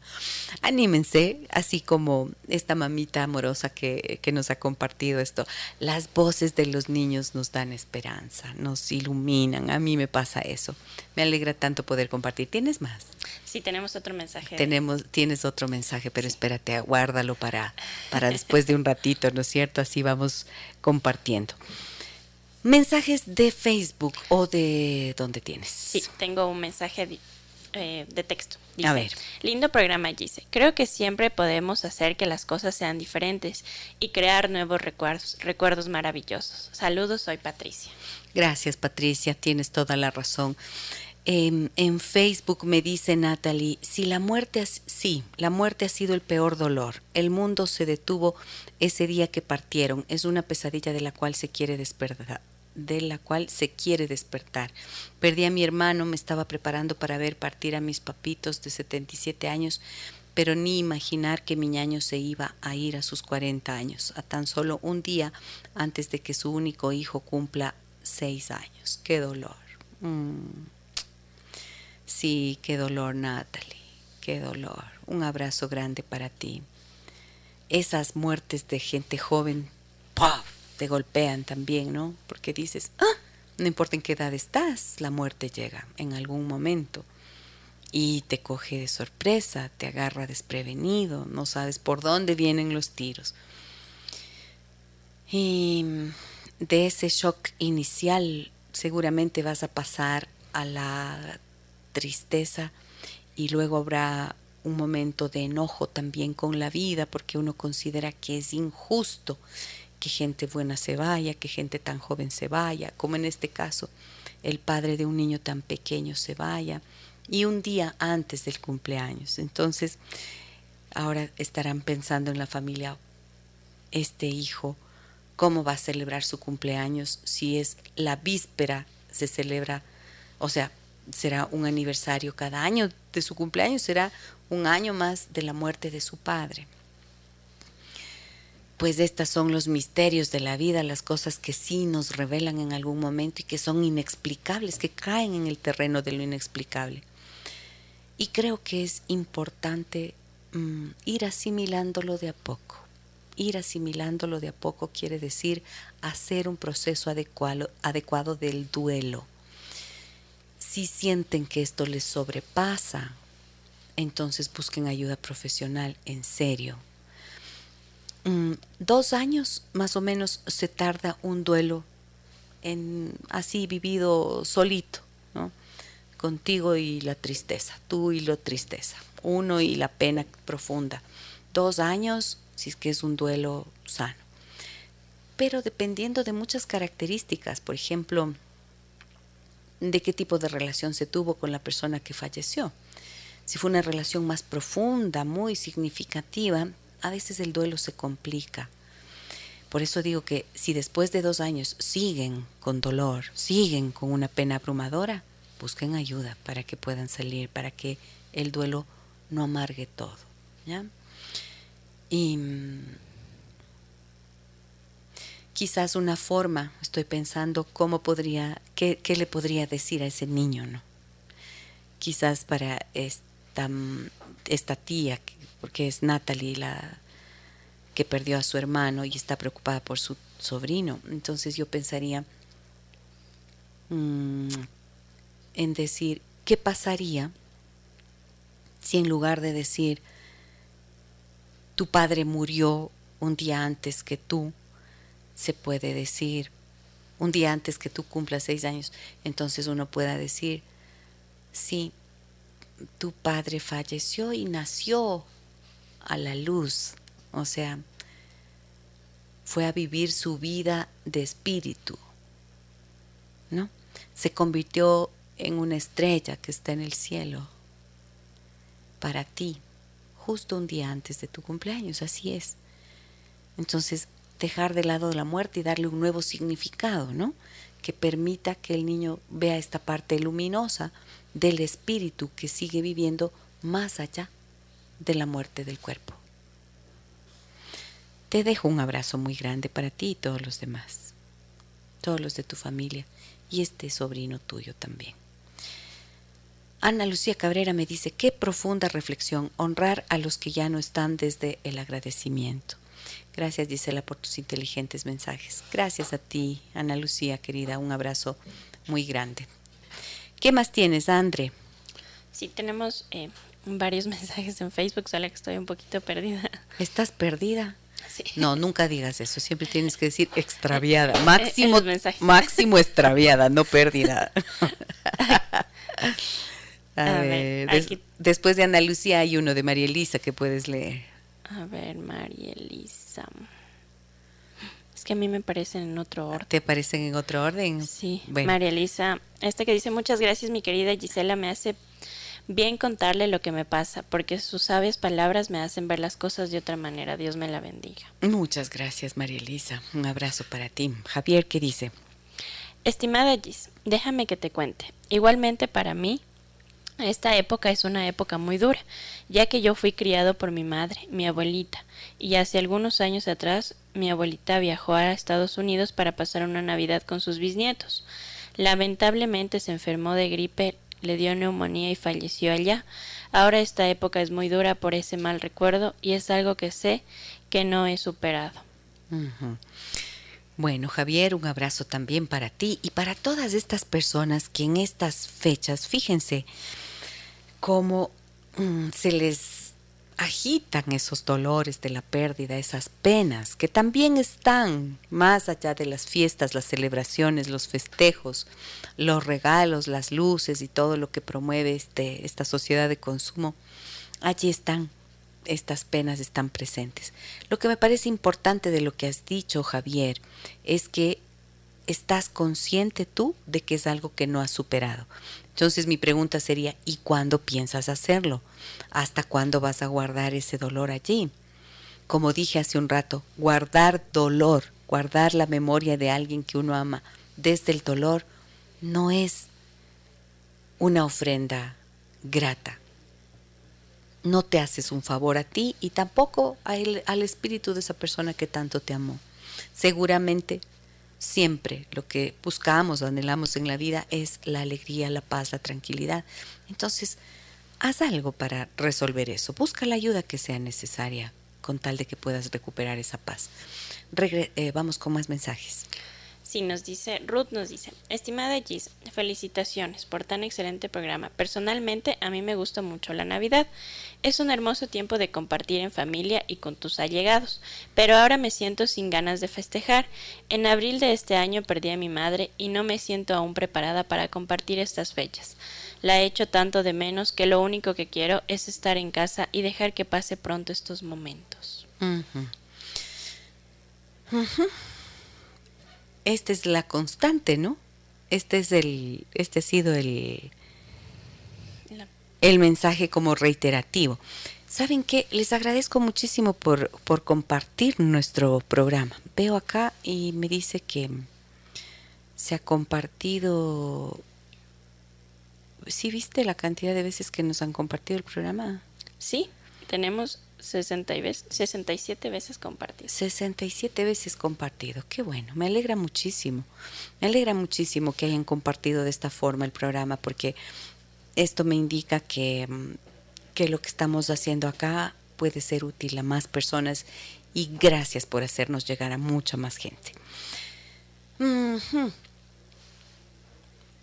S1: Anímense, así como esta mamita amorosa que, que nos ha compartido esto. Las voces de los niños nos dan esperanza, nos iluminan. A mí me pasa eso. Me alegra tanto poder compartir. ¿Tienes más?
S3: Sí, tenemos otro mensaje.
S1: Tenemos, tienes otro mensaje, pero espérate, aguárdalo para, para después de un ratito, ¿no es cierto? Así vamos compartiendo. Mensajes de Facebook o de dónde tienes.
S3: Sí, tengo un mensaje de, eh, de texto.
S1: A ver.
S3: Lindo programa, dice. Creo que siempre podemos hacer que las cosas sean diferentes y crear nuevos recuerdos, recuerdos maravillosos. Saludos, soy Patricia.
S1: Gracias, Patricia, tienes toda la razón. En, en, Facebook me dice Natalie, si la muerte, ha, sí, la muerte ha sido el peor dolor. El mundo se detuvo ese día que partieron. Es una pesadilla de la cual se quiere despertar, de la cual se quiere despertar. Perdí a mi hermano, me estaba preparando para ver partir a mis papitos de 77 años, pero ni imaginar que mi ñaño se iba a ir a sus 40 años, a tan solo un día antes de que su único hijo cumpla seis años. ¡Qué dolor! Mm. Sí, qué dolor, Natalie, qué dolor. Un abrazo grande para ti. Esas muertes de gente joven, ¡puff! Te golpean también, ¿no? Porque dices, ah, no importa en qué edad estás, la muerte llega en algún momento y te coge de sorpresa, te agarra desprevenido, no sabes por dónde vienen los tiros. Y de ese shock inicial seguramente vas a pasar a la tristeza y luego habrá un momento de enojo también con la vida porque uno considera que es injusto que gente buena se vaya, que gente tan joven se vaya, como en este caso el padre de un niño tan pequeño se vaya, y un día antes del cumpleaños. Entonces, ahora estarán pensando en la familia, este hijo, cómo va a celebrar su cumpleaños si es la víspera, se celebra, o sea, será un aniversario cada año de su cumpleaños, será un año más de la muerte de su padre pues estas son los misterios de la vida, las cosas que sí nos revelan en algún momento y que son inexplicables, que caen en el terreno de lo inexplicable. Y creo que es importante mm, ir asimilándolo de a poco. Ir asimilándolo de a poco quiere decir hacer un proceso adecuado, adecuado del duelo. Si sienten que esto les sobrepasa, entonces busquen ayuda profesional en serio, Mm, dos años más o menos se tarda un duelo en así vivido solito, ¿no? Contigo y la tristeza, tú y la tristeza, uno y la pena profunda. Dos años, si es que es un duelo sano. Pero dependiendo de muchas características, por ejemplo, de qué tipo de relación se tuvo con la persona que falleció. Si fue una relación más profunda, muy significativa, a veces el duelo se complica. Por eso digo que si después de dos años siguen con dolor, siguen con una pena abrumadora, busquen ayuda para que puedan salir, para que el duelo no amargue todo. ¿ya? Y quizás una forma, estoy pensando cómo podría, qué, le podría decir a ese niño, ¿no? Quizás para esta, esta tía, porque es Natalie la que perdió a su hermano y está preocupada por su sobrino. Entonces yo pensaría mm, en decir, ¿qué pasaría si en lugar de decir, tu padre murió un día antes que tú, se puede decir, un día antes que tú cumplas seis años, entonces uno pueda decir, sí, tu padre falleció y nació a la luz, o sea, fue a vivir su vida de espíritu, ¿no? Se convirtió en una estrella que está en el cielo para ti, justo un día antes de tu cumpleaños, así es. Entonces, dejar de lado la muerte y darle un nuevo significado, ¿no? Que permita que el niño vea esta parte luminosa del espíritu que sigue viviendo más allá de la muerte del cuerpo. Te dejo un abrazo muy grande para ti y todos los demás, todos los de tu familia y este sobrino tuyo también. Ana Lucía Cabrera me dice, qué profunda reflexión, honrar a los que ya no están desde el agradecimiento. Gracias Gisela por tus inteligentes mensajes. Gracias a ti, Ana Lucía, querida. Un abrazo muy grande. ¿Qué más tienes, Andre?
S3: Sí, tenemos eh, varios mensajes en Facebook, solo que estoy un poquito perdida.
S1: ¿Estás perdida? Sí. No, nunca digas eso. Siempre tienes que decir extraviada. Máximo, máximo extraviada, no perdida. A, ver, después de Ana Lucía hay uno de María Elisa que puedes leer.
S3: A ver, María Elisa. Es que a mí me parecen en otro orden.
S1: ¿Te parecen en otro orden?
S3: Sí. María Elisa, este que dice, muchas gracias mi querida Gisela, me hace bien contarle lo que me pasa, porque sus sabias palabras me hacen ver las cosas de otra manera. Dios me la bendiga.
S1: Muchas gracias María Elisa. Un abrazo para ti. Javier, ¿qué dice?
S3: Estimada Gis, déjame que te cuente. Igualmente para mí, esta época es una época muy dura, ya que yo fui criado por mi madre, mi abuelita, y hace algunos años atrás mi abuelita viajó a Estados Unidos para pasar una Navidad con sus bisnietos. Lamentablemente se enfermó de gripe, le dio neumonía y falleció allá. Ahora esta época es muy dura por ese mal recuerdo y es algo que sé que no he superado.
S1: Bueno, Javier, un abrazo también para ti y para todas estas personas que en estas fechas, fíjense, cómo mm, se les agitan esos dolores de la pérdida, esas penas, que también están más allá de las fiestas, las celebraciones, los festejos, los regalos, las luces y todo lo que promueve este, esta sociedad de consumo. Allí están, estas penas están presentes. Lo que me parece importante de lo que has dicho, Javier, es que estás consciente tú de que es algo que no has superado. Entonces mi pregunta sería, ¿y cuándo piensas hacerlo? ¿Hasta cuándo vas a guardar ese dolor allí? Como dije hace un rato, guardar dolor, guardar la memoria de alguien que uno ama desde el dolor, no es una ofrenda grata. No te haces un favor a ti y tampoco al espíritu de esa persona que tanto te amó. Seguramente siempre lo que buscamos o anhelamos en la vida es la alegría, la paz, la tranquilidad. Entonces, haz algo para resolver eso. Busca la ayuda que sea necesaria con tal de que puedas recuperar esa paz. Eh, vamos con más mensajes.
S3: Sí, nos dice, Ruth nos dice, estimada Gis, felicitaciones por tan excelente programa. Personalmente, a mí me gusta mucho la Navidad. Es un hermoso tiempo de compartir en familia y con tus allegados, pero ahora me siento sin ganas de festejar. En abril de este año perdí a mi madre y no me siento aún preparada para compartir estas fechas. La he hecho tanto de menos que lo único que quiero es estar en casa y dejar que pase pronto estos momentos
S1: esta es la constante, ¿no? Este es el, este ha sido el, el mensaje como reiterativo. ¿Saben qué? Les agradezco muchísimo por, por compartir nuestro programa. Veo acá y me dice que se ha compartido. ¿Sí viste la cantidad de veces que nos han compartido el programa?
S3: Sí, tenemos 60 veces, 67 veces compartido.
S1: 67 veces compartido. Qué bueno, me alegra muchísimo. Me alegra muchísimo que hayan compartido de esta forma el programa porque esto me indica que, mm, que lo que estamos haciendo acá puede ser útil a más personas y gracias por hacernos llegar a mucha más gente.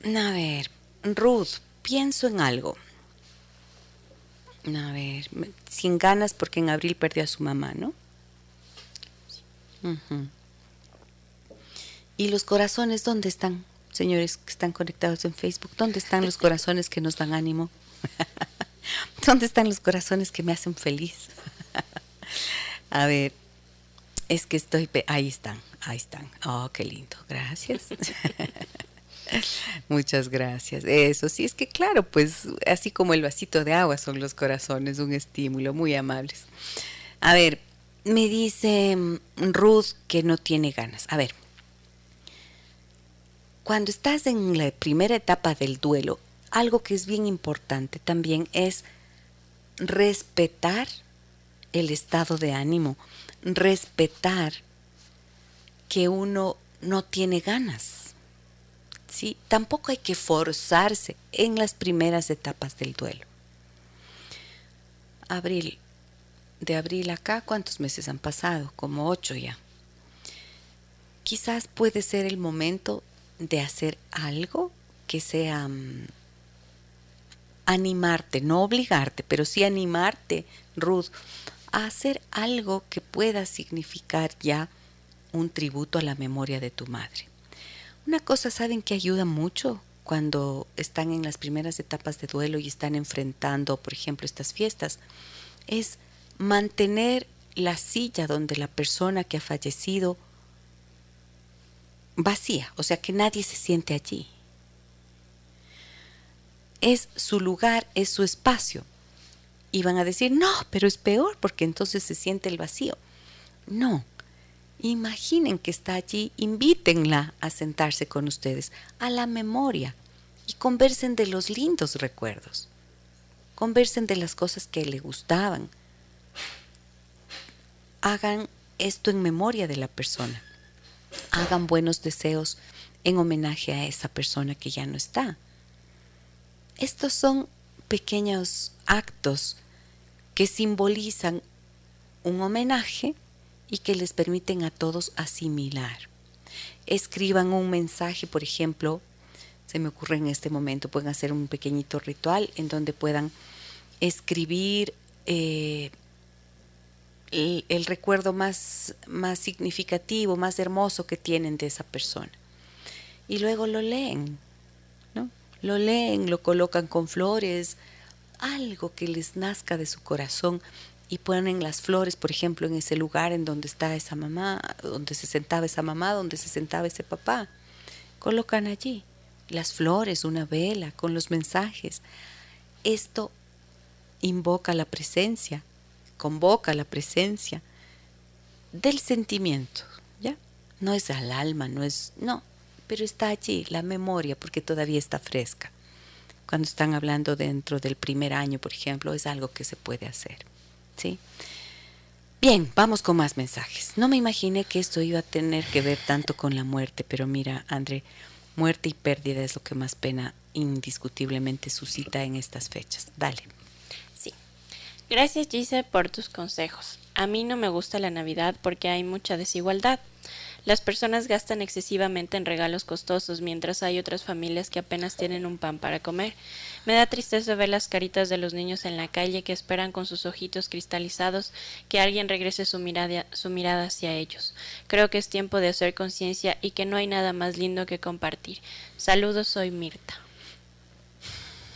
S1: A ver, Ruth, pienso en algo. A ver, sin ganas porque en abril perdió a su mamá, ¿no? ¿Y los corazones dónde están? Señores que están conectados en Facebook, ¿dónde están los corazones que nos dan ánimo? ¿Dónde están los corazones que me hacen feliz? a ver, es que estoy... Ahí están, ahí están. Oh, qué lindo, gracias. Muchas gracias. Eso sí, es que claro, pues así como el vasito de agua son los corazones, un estímulo, muy amables. A ver, me dice mm, Ruth que no tiene ganas. A ver, cuando estás en la primera etapa del duelo, algo que es bien importante también es respetar el estado de ánimo, respetar que uno no tiene ganas ¿sí? Tampoco hay que forzarse en las primeras etapas del duelo. Abril, de abril acá, ¿cuántos meses han pasado? Como ocho ya. Quizás puede ser el momento de hacer algo que sea mm, animarte, no obligarte, pero sí animarte, Ruth, a hacer algo que pueda significar ya un tributo a la memoria de tu madre. Una cosa, ¿saben que ayuda mucho cuando están en las primeras etapas de duelo y están enfrentando, por ejemplo, estas fiestas? Es mantener la silla donde la persona que ha fallecido vacía, o sea, que nadie se siente allí. Es su lugar, es su espacio. Y van a decir, no, pero es peor porque entonces se siente el vacío. No, Imaginen que está allí, invítenla a sentarse con ustedes, a la memoria, y conversen de los lindos recuerdos. Conversen de las cosas que le gustaban. Hagan esto en memoria de la persona. Hagan buenos deseos en homenaje a esa persona que ya no está. Estos son pequeños actos que simbolizan un homenaje y que les permiten a todos asimilar. Escriban un mensaje, por ejemplo, se me ocurre en este momento, pueden hacer un pequeñito ritual en donde puedan escribir eh, el, recuerdo más, más significativo, más hermoso que tienen de esa persona. Y luego lo leen, ¿no? Lo leen, lo colocan con flores, algo que les nazca de su corazón y ponen las flores, por ejemplo, en ese lugar en donde está esa mamá, donde se sentaba esa mamá, donde se sentaba ese papá. Colocan allí las flores, una vela con los mensajes. Esto invoca la presencia, convoca la presencia del sentimiento, ¿ya? No es al alma, no es, no, pero está allí la memoria porque todavía está fresca. Cuando están hablando dentro del primer año, por ejemplo, es algo que se puede hacer. ¿Sí? Bien, vamos con más mensajes. No me imaginé que esto iba a tener que ver tanto con la muerte, pero mira, André, muerte y pérdida es lo que más pena indiscutiblemente suscita en estas fechas. Dale.
S3: Sí. Gracias, Gise, por tus consejos. A mí no me gusta la Navidad porque hay mucha desigualdad. Las personas gastan excesivamente en regalos costosos, mientras hay otras familias que apenas tienen un pan para comer. Me da tristeza ver las caritas de los niños en la calle que esperan con sus ojitos cristalizados que alguien regrese su mirada, su mirada hacia ellos. Creo que es tiempo de hacer conciencia y que no hay nada más lindo que compartir. Saludos, soy Mirta.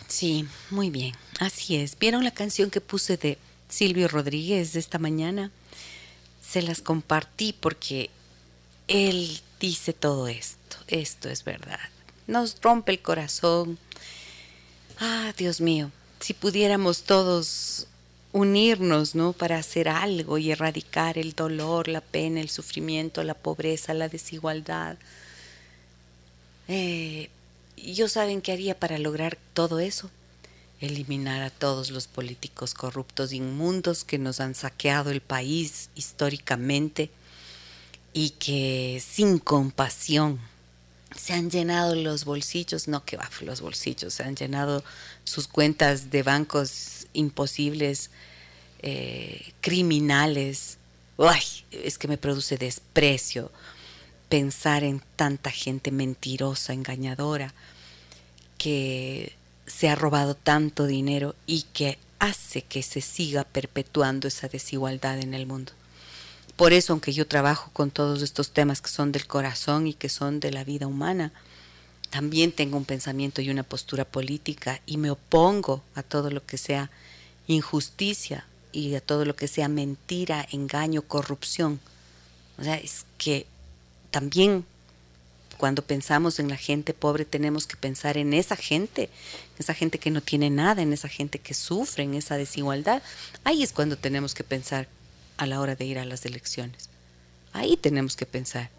S1: Sí, muy bien, así es. ¿Vieron la canción que puse de Silvio Rodríguez esta mañana? Se las compartí porque él dice todo esto, esto es verdad. Nos rompe el corazón. Ah, Dios mío, si pudiéramos todos unirnos, ¿no? Para hacer algo y erradicar el dolor, la pena, el sufrimiento, la pobreza, la desigualdad. Eh, yo saben qué haría para lograr todo eso. eliminar a todos los políticos corruptos inmundos que nos han saqueado el país históricamente y que sin compasión se han llenado los bolsillos, no que va los bolsillos, se han llenado sus cuentas de bancos imposibles, eh, criminales. Uy, es que me produce desprecio pensar en tanta gente mentirosa, engañadora, que se ha robado tanto dinero y que hace que se siga perpetuando esa desigualdad en el mundo. Por eso, aunque yo trabajo con todos estos temas que son del corazón y que son de la vida humana, también tengo un pensamiento y una postura política y me opongo a todo lo que sea injusticia y a todo lo que sea mentira, engaño, corrupción. O sea, es que también cuando pensamos en la gente pobre tenemos que pensar en esa gente, esa gente que no tiene nada, en esa gente que sufre, en esa desigualdad. Ahí es cuando tenemos que pensar a la hora de ir a las elecciones. Ahí tenemos que pensar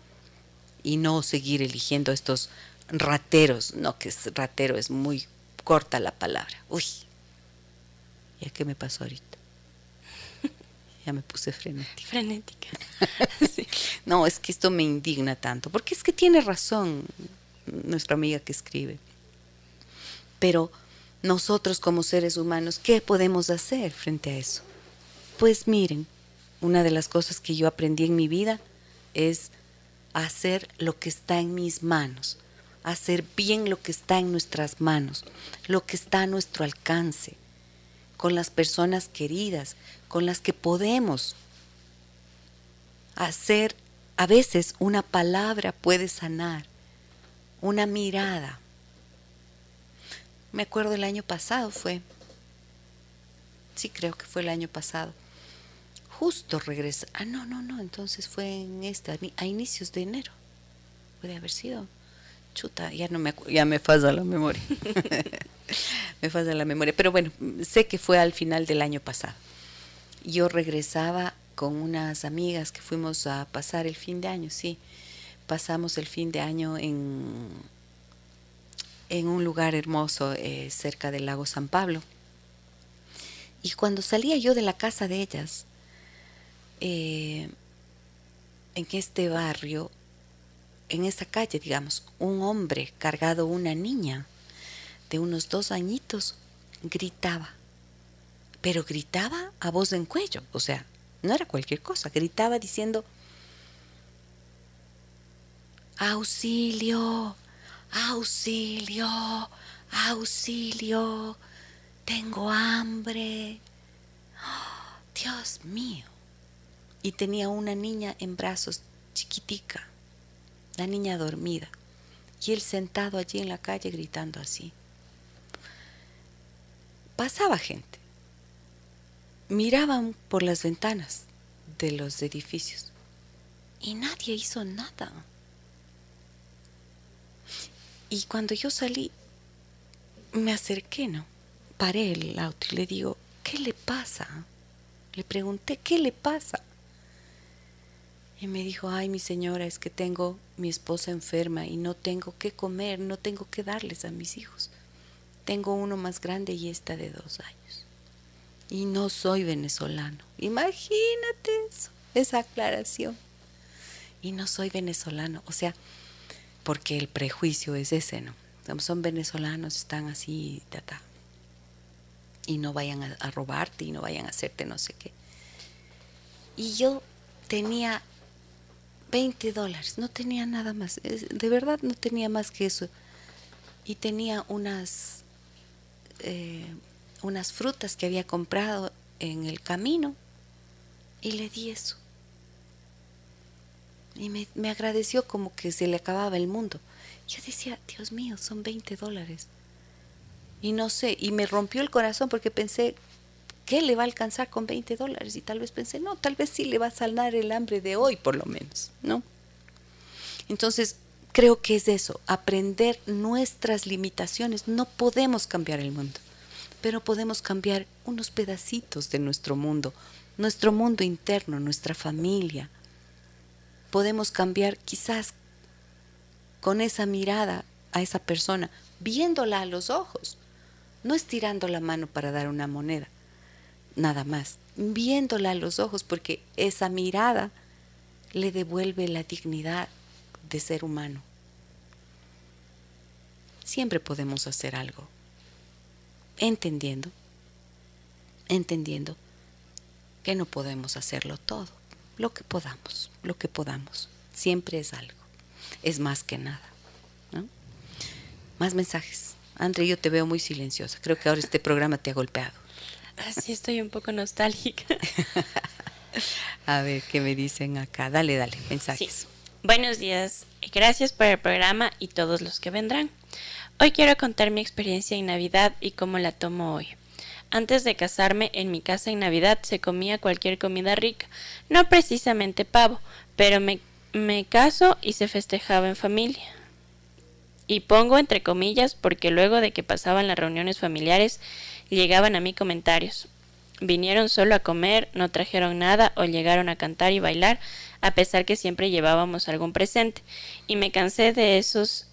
S1: y no seguir eligiendo estos rateros. No, que es ratero es muy corta la palabra. Uy, ¿ya qué me pasó ahorita? ya me puse frenética.
S3: Frenética.
S1: No, es que esto me indigna tanto, porque es que tiene razón nuestra amiga que escribe. Pero nosotros como seres humanos, ¿qué podemos hacer frente a eso? Pues miren, una de las cosas que yo aprendí en mi vida es hacer lo que está en mis manos, hacer bien lo que está en nuestras manos, lo que está a nuestro alcance, con las personas queridas, con las que podemos hacer, a veces una palabra puede sanar, una mirada. Me acuerdo el año pasado fue, sí creo que fue el año pasado justo regresa. Ah, no, no, no, entonces fue en esta, a inicios de enero. Puede haber sido. Chuta, ya no me ya me falla la memoria. me falla la memoria, pero bueno, sé que fue al final del año pasado. Yo regresaba con unas amigas que fuimos a pasar el fin de año, sí. Pasamos el fin de año en en un lugar hermoso eh, cerca del lago San Pablo. Y cuando salía yo de la casa de ellas, eh, en este barrio, en esta calle, digamos, un hombre cargado una niña de unos dos añitos gritaba, pero gritaba a voz en cuello, o sea, no era cualquier cosa, gritaba diciendo, auxilio, auxilio, auxilio, tengo hambre. ¡Oh, Dios mío y tenía una niña en brazos, chiquitica, la niña dormida, y él sentado allí en la calle gritando así. Pasaba gente, miraban por las ventanas de los edificios y nadie hizo nada. Y cuando yo salí, me acerqué, ¿no? Paré el auto y le digo, ¿qué le pasa? Le pregunté, ¿qué le pasa? Y me dijo, ay mi señora, es que tengo mi esposa enferma y no tengo qué comer, no tengo qué darles a mis hijos. Tengo uno más grande y esta de dos años. Y no soy venezolano. Imagínate eso, esa aclaración. Y no soy venezolano. O sea, porque el prejuicio es ese, ¿no? Son venezolanos, están así, ta, Y no vayan a robarte y no vayan a hacerte no sé qué. Y yo tenía 20 dólares, no tenía nada más, de verdad no tenía más que eso. Y tenía unas, eh, unas frutas que había comprado en el camino y le di eso. Y me, me agradeció como que se le acababa el mundo. Yo decía, Dios mío, son 20 dólares. Y no sé, y me rompió el corazón porque pensé, ¿qué le va a alcanzar con 20 dólares? Y tal vez pensé, no, tal vez sí le va a sanar el hambre de hoy, por lo menos, ¿no? Entonces, creo que es eso, aprender nuestras limitaciones. No podemos cambiar el mundo, pero podemos cambiar unos pedacitos de nuestro mundo, nuestro mundo interno, nuestra familia. Podemos cambiar quizás con esa mirada a esa persona, viéndola a los ojos no estirando la mano para dar una moneda, nada más, viéndola a los ojos, porque esa mirada le devuelve la dignidad de ser humano. Siempre podemos hacer algo, entendiendo, entendiendo que no podemos hacerlo todo, lo que podamos, lo que podamos, siempre es algo, es más que nada. Más mensajes. Andre, yo te veo muy silenciosa. Creo que ahora este programa te ha golpeado.
S3: Así estoy un poco nostálgica.
S1: A ver, ¿qué me dicen acá? Dale, dale, mensajes.
S3: Buenos días. Gracias por el programa y todos los que vendrán. Hoy quiero contar mi experiencia en Navidad y cómo la tomo hoy. Antes de casarme, en mi casa en Navidad se comía cualquier comida rica, no precisamente pavo, pero me, me caso y se festejaba en familia. Y pongo entre comillas porque luego de que pasaban las reuniones familiares llegaban a mí comentarios. Vinieron solo a comer, no trajeron nada o llegaron a cantar y bailar, a pesar que siempre llevábamos algún presente. Y me cansé de esos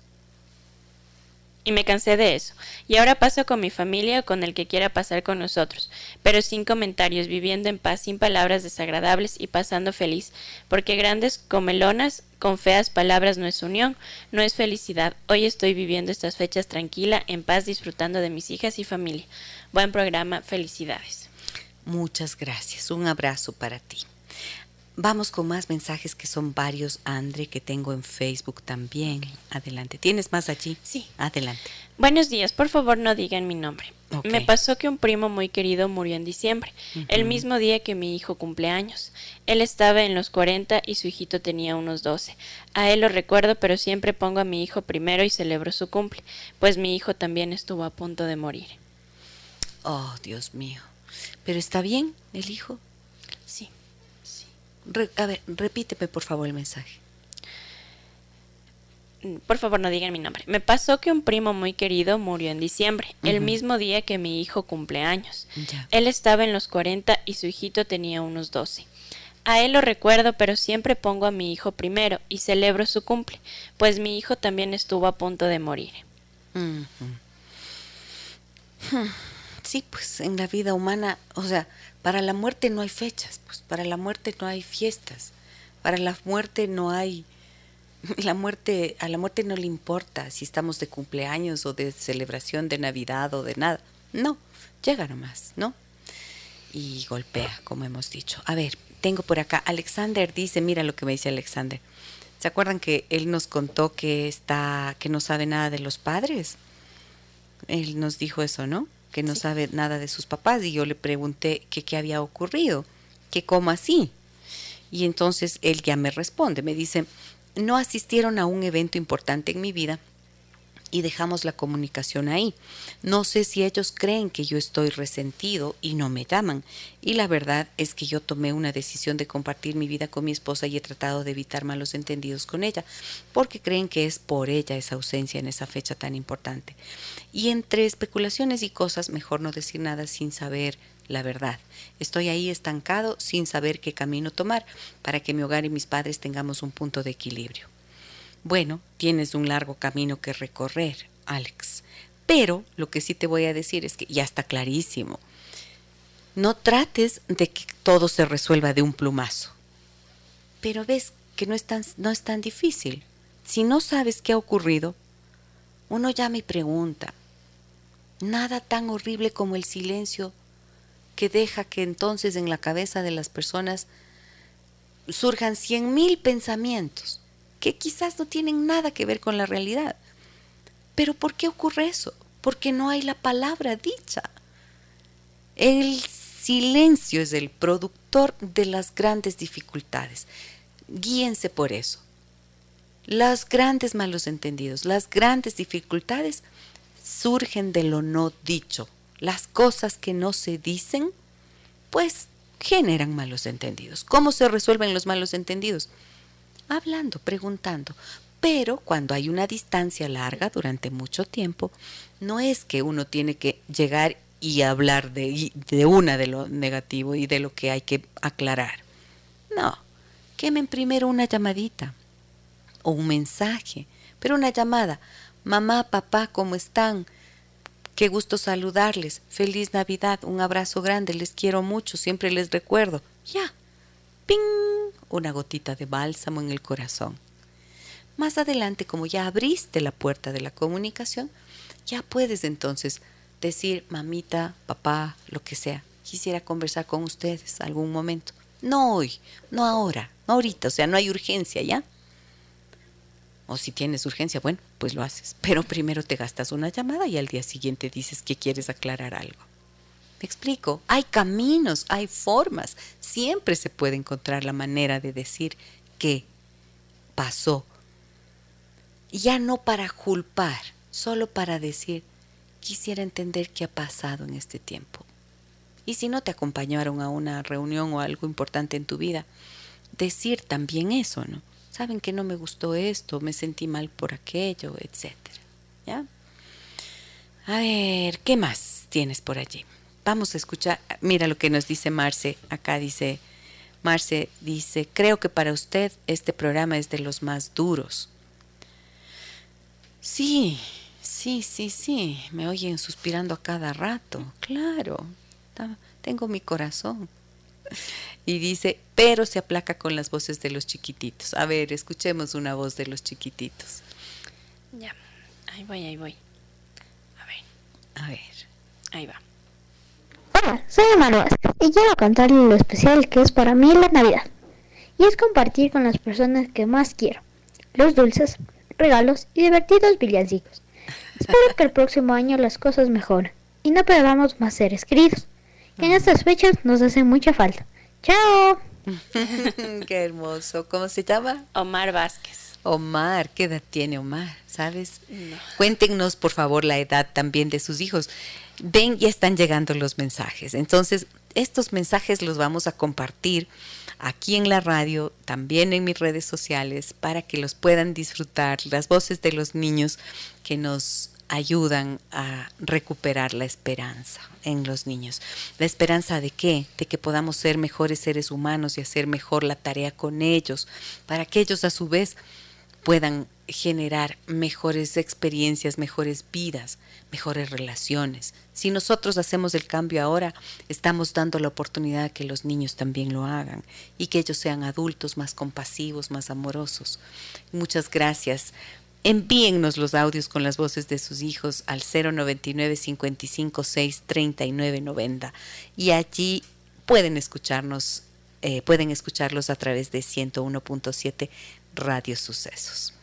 S3: y me cansé de eso. Y ahora paso con mi familia o con el que quiera pasar con nosotros, pero sin comentarios, viviendo en paz, sin palabras desagradables y pasando feliz, porque grandes comelonas con feas palabras no es unión, no es felicidad. Hoy estoy viviendo estas fechas tranquila, en paz, disfrutando de mis hijas y familia. Buen programa, felicidades.
S1: Muchas gracias, un abrazo para ti. Vamos con más mensajes que son varios, Andre, que tengo en Facebook también. Adelante. ¿Tienes más allí?
S3: Sí.
S1: Adelante.
S3: Buenos días, por favor no digan mi nombre. Me pasó que un primo muy querido murió en diciembre, el mismo día que mi hijo cumple años. Él estaba en los 40 y su hijito tenía unos 12. A él lo recuerdo, pero siempre pongo a mi hijo primero y celebro su cumple, pues mi hijo también estuvo a punto de morir.
S1: Oh, Dios mío. ¿Pero está bien el hijo? A ver, repíteme por favor el mensaje.
S3: Mm, por favor, no digan mi nombre. Me pasó que un primo muy querido murió en diciembre, el mismo día que mi hijo cumple años. Él estaba en los 40 y su hijito tenía unos 12. A él lo recuerdo, pero siempre pongo a mi hijo primero y celebro su cumple, pues mi hijo también estuvo a punto de morir.
S1: Sí, pues en la vida humana, o sea, para la muerte no hay fechas, pues para la muerte no hay fiestas, para la muerte no hay la muerte a la muerte no le importa si estamos de cumpleaños o de celebración de Navidad o de nada. No, llega nomás, ¿no? Y golpea, como hemos dicho. A ver, tengo por acá Alexander dice, mira lo que me dice Alexander. ¿Se acuerdan que él nos contó que está que no sabe nada de los padres? Él nos dijo eso, ¿no? Que no sabe nada de sus papás y yo le pregunté que qué había ocurrido, que cómo así. Y entonces él ya me responde, me dice, no asistieron a un evento importante en mi vida y dejamos la comunicación ahí. No sé si ellos creen que yo estoy resentido y no me llaman. Y la verdad es que yo tomé una decisión de compartir mi vida con mi esposa y he tratado de evitar malos entendidos con ella, porque creen que es por ella esa ausencia en esa fecha tan importante. Y entre especulaciones y cosas, mejor no decir nada sin saber la verdad. Estoy ahí estancado sin saber qué camino tomar para que mi hogar y mis padres tengamos un punto de equilibrio. Bueno, tienes un largo camino que recorrer, Alex. Pero lo que sí te voy a decir es que ya está clarísimo. No trates de que todo se resuelva de un plumazo. Pero ves que no es tan, no es tan difícil. Si no sabes qué ha ocurrido, uno llama y pregunta. Nada tan horrible como el silencio que deja que entonces en la cabeza de las personas surjan cien mil pensamientos que quizás no tienen nada que ver con la realidad. Pero ¿por qué ocurre eso? Porque no hay la palabra dicha. El silencio es el productor de las grandes dificultades. Guíense por eso. Los grandes malos entendidos, las grandes dificultades surgen de lo no dicho. Las cosas que no se dicen, pues generan malos entendidos. ¿Cómo se resuelven los malos entendidos? Hablando, preguntando. Pero cuando hay una distancia larga durante mucho tiempo, no es que uno tiene que llegar y hablar de, de una de lo negativo y de lo que hay que aclarar. No, quemen primero una llamadita o un mensaje, pero una llamada. Mamá, papá, ¿cómo están? Qué gusto saludarles. Feliz Navidad. Un abrazo grande. Les quiero mucho. Siempre les recuerdo. Ya. ¡Ping! Una gotita de bálsamo en el corazón. Más adelante, como ya abriste la puerta de la comunicación, ya puedes entonces decir, mamita, papá, lo que sea, quisiera conversar con ustedes algún momento. No hoy, no ahora, no ahorita, o sea, no hay urgencia, ¿ya? O si tienes urgencia, bueno, pues lo haces. Pero primero te gastas una llamada y al día siguiente dices que quieres aclarar algo. Explico, hay caminos, hay formas, siempre se puede encontrar la manera de decir qué pasó. Ya no para culpar, solo para decir, quisiera entender qué ha pasado en este tiempo. Y si no te acompañaron a una reunión o algo importante en tu vida, decir también eso, ¿no? Saben que no me gustó esto, me sentí mal por aquello, etcétera. ¿Ya? A ver, ¿qué más tienes por allí? Vamos a escuchar, mira lo que nos dice Marce, acá dice, Marce dice, creo que para usted este programa es de los más duros. Sí, sí, sí, sí, me oyen suspirando a cada rato, claro, tengo mi corazón. Y dice, pero se aplaca con las voces de los chiquititos. A ver, escuchemos una voz de los chiquititos.
S3: Ya, ahí voy, ahí voy. A ver.
S1: A ver.
S3: Ahí va.
S4: Hola, soy Manuel y quiero contarle lo especial que es para mí la Navidad. Y es compartir con las personas que más quiero. Los dulces, regalos y divertidos villancicos. Espero que el próximo año las cosas mejoren y no perdamos más seres queridos, que en estas fechas nos hacen mucha falta. ¡Chao!
S1: Qué hermoso. ¿Cómo se llama?
S3: Omar Vázquez.
S1: Omar, ¿qué edad tiene Omar? ¿Sabes? Cuéntenos, por favor, la edad también de sus hijos. Ven, ya están llegando los mensajes. Entonces, estos mensajes los vamos a compartir aquí en la radio, también en mis redes sociales, para que los puedan disfrutar, las voces de los niños que nos ayudan a recuperar la esperanza en los niños. ¿La esperanza de qué? De que podamos ser mejores seres humanos y hacer mejor la tarea con ellos, para que ellos a su vez puedan generar mejores experiencias, mejores vidas, mejores relaciones. Si nosotros hacemos el cambio ahora, estamos dando la oportunidad que los niños también lo hagan y que ellos sean adultos más compasivos, más amorosos. Muchas gracias Envíennos los audios con las voces de sus hijos al 099 55 6 39 90 y allí pueden escucharnos, eh, pueden escucharlos a través de 101.7 Radio Sucesos.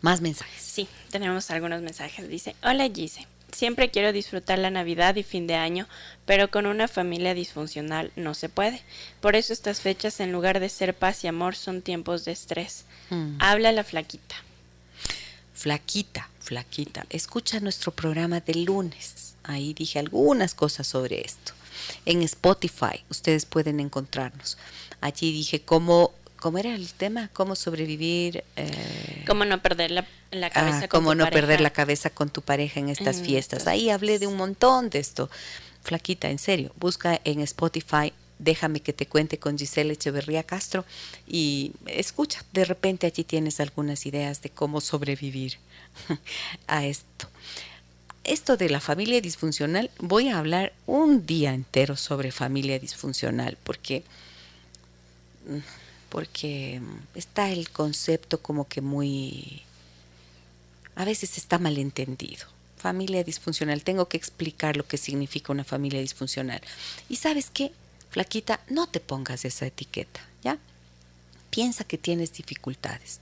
S1: Más mensajes.
S3: Sí, tenemos algunos mensajes. Dice, hola Gise, siempre quiero disfrutar la Navidad y fin de año, pero con una familia disfuncional no se puede. Por eso estas fechas en lugar de ser paz y amor son tiempos de estrés. Mm. Habla la flaquita
S1: flaquita, flaquita, escucha nuestro programa de lunes. Ahí dije algunas cosas sobre esto. En Spotify ustedes pueden encontrarnos. Allí dije cómo, cómo era el tema, cómo sobrevivir.
S3: Eh, cómo no perder la, cabeza
S1: ah, Cómo no perder la cabeza con tu pareja en estas fiestas. Ahí hablé de un montón de esto. Flaquita, en serio, busca en Spotify Déjame que te cuente con Giselle Echeverría Castro y escucha, de repente allí tienes algunas ideas de cómo sobrevivir a esto. Esto de la familia disfuncional, voy a hablar un día entero sobre familia disfuncional porque porque está el concepto como que muy a veces está malentendido. Familia disfuncional, tengo que explicar lo que significa una familia disfuncional. ¿Y sabes qué? Flaquita, no te pongas esa etiqueta, ¿ya? Piensa que tienes dificultades,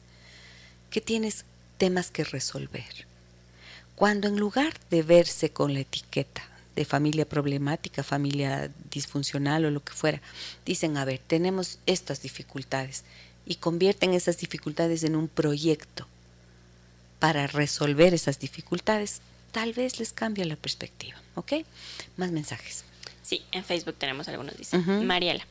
S1: que tienes temas que resolver. Cuando en lugar de verse con la etiqueta de familia problemática, familia disfuncional o lo que fuera, dicen, a ver, tenemos estas dificultades y convierten esas dificultades en un proyecto para resolver esas dificultades, tal vez les cambie la perspectiva, ¿ok? Más mensajes.
S3: Sí, en Facebook tenemos algunos, dice. Mariela.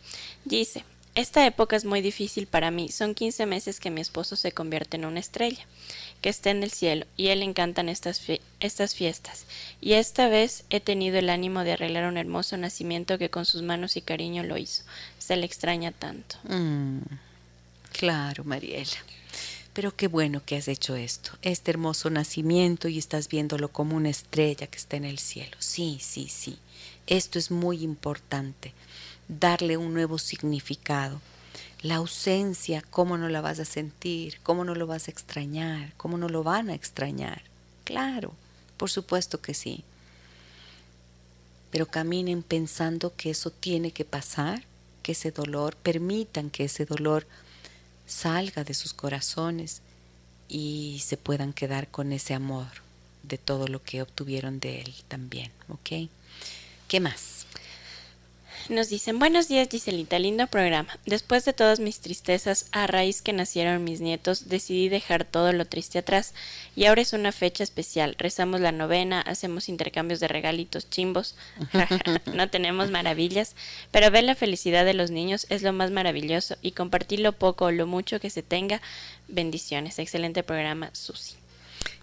S3: Dice, esta época es muy difícil para mí. Son 15 meses que mi esposo se convierte en una estrella, que está en el cielo, y él le encantan estas, estas fiestas. Y esta vez he tenido el ánimo de arreglar un hermoso nacimiento que con sus manos y cariño lo hizo. Se le extraña tanto.
S1: Mm, claro, Mariela. Pero qué bueno que has hecho esto, este hermoso nacimiento y estás viéndolo como una estrella que está en el cielo. Sí, sí, sí. Esto es muy importante, darle un nuevo significado. La ausencia, ¿cómo no la vas a sentir? ¿Cómo no lo vas a extrañar? ¿Cómo no lo van a extrañar? Claro, por supuesto que sí. Pero caminen pensando que eso tiene que pasar, que ese dolor, permitan que ese dolor salga de sus corazones y se puedan quedar con ese amor de todo lo que obtuvieron de él también, ¿ok? ¿Qué más?
S3: Nos dicen, buenos días Giselita, lindo programa. Después de todas mis tristezas, a raíz que nacieron mis nietos, decidí dejar todo lo triste atrás y ahora es una fecha especial. Rezamos la novena, hacemos intercambios de regalitos chimbos, no tenemos maravillas, pero ver la felicidad de los niños es lo más maravilloso y compartir lo poco o lo mucho que se tenga. Bendiciones, excelente programa, Susi.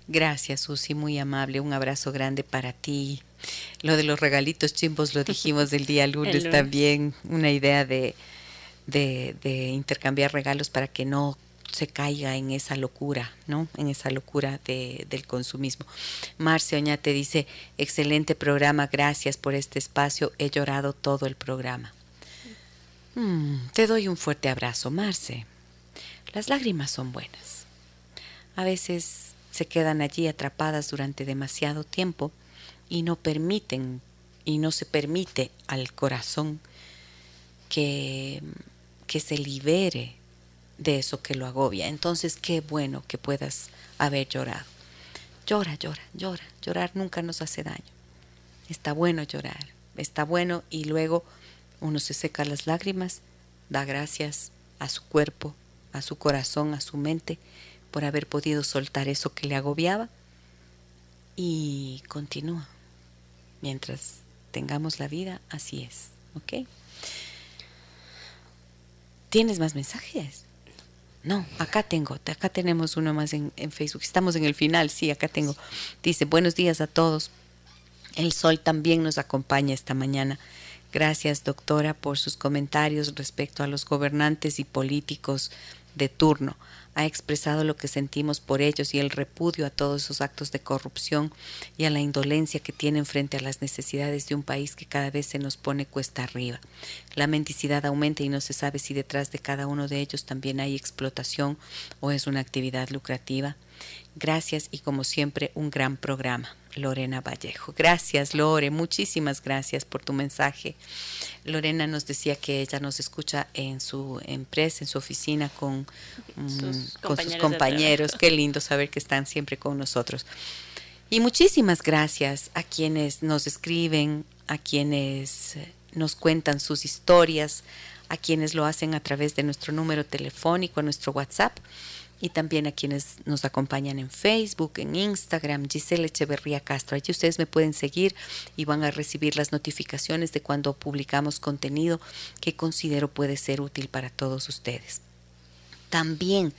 S1: Gracias, Susi, muy amable. Un abrazo grande para ti. Lo de los regalitos chimbos lo dijimos del día lunes, también, una idea de, de, intercambiar regalos para que no se caiga en esa locura, ¿no? En esa locura de, del consumismo. Marcia Oñate dice, excelente programa, gracias por este espacio, he llorado todo el programa. Mm, te doy un fuerte abrazo, Marce. Las lágrimas son buenas. A veces se quedan allí atrapadas durante demasiado tiempo y no permiten y no se permite al corazón que, que se libere de eso que lo agobia. Entonces, qué bueno que puedas haber llorado. Llora, llora, llora. Llorar nunca nos hace daño. Está bueno llorar, está bueno y luego uno se seca las lágrimas, da gracias a su cuerpo, a su corazón, a su mente por haber podido soltar eso que le agobiaba y continúa. Mientras tengamos la vida, así es. ¿Ok? ¿Tienes más mensajes? No, acá tengo, acá tenemos uno más en, en, Facebook. Estamos en el final, sí, acá tengo. Dice, buenos días a todos. El sol también nos acompaña esta mañana. Gracias, doctora, por sus comentarios respecto a los gobernantes y políticos de turno ha expresado lo que sentimos por ellos y el repudio a todos esos actos de corrupción y a la indolencia que tienen frente a las necesidades de un país que cada vez se nos pone cuesta arriba. La mendicidad aumenta y no se sabe si detrás de cada uno de ellos también hay explotación o es una actividad lucrativa. Gracias y como siempre un gran programa. Lorena Vallejo. Gracias, Lore, muchísimas gracias por tu mensaje. Lorena nos decía que ella nos escucha en su empresa, en su oficina con mm, sus con compañeros. Sus compañeros. Qué lindo saber que están siempre con nosotros. Y muchísimas gracias a quienes nos escriben, a quienes nos cuentan sus historias, a quienes lo hacen a través de nuestro número telefónico, a nuestro WhatsApp y también a quienes nos acompañan en Facebook, en Instagram, Giselle Echeverría Castro. Allí ustedes me pueden seguir y van a recibir las notificaciones de cuando publicamos contenido que considero puede ser útil para todos ustedes. También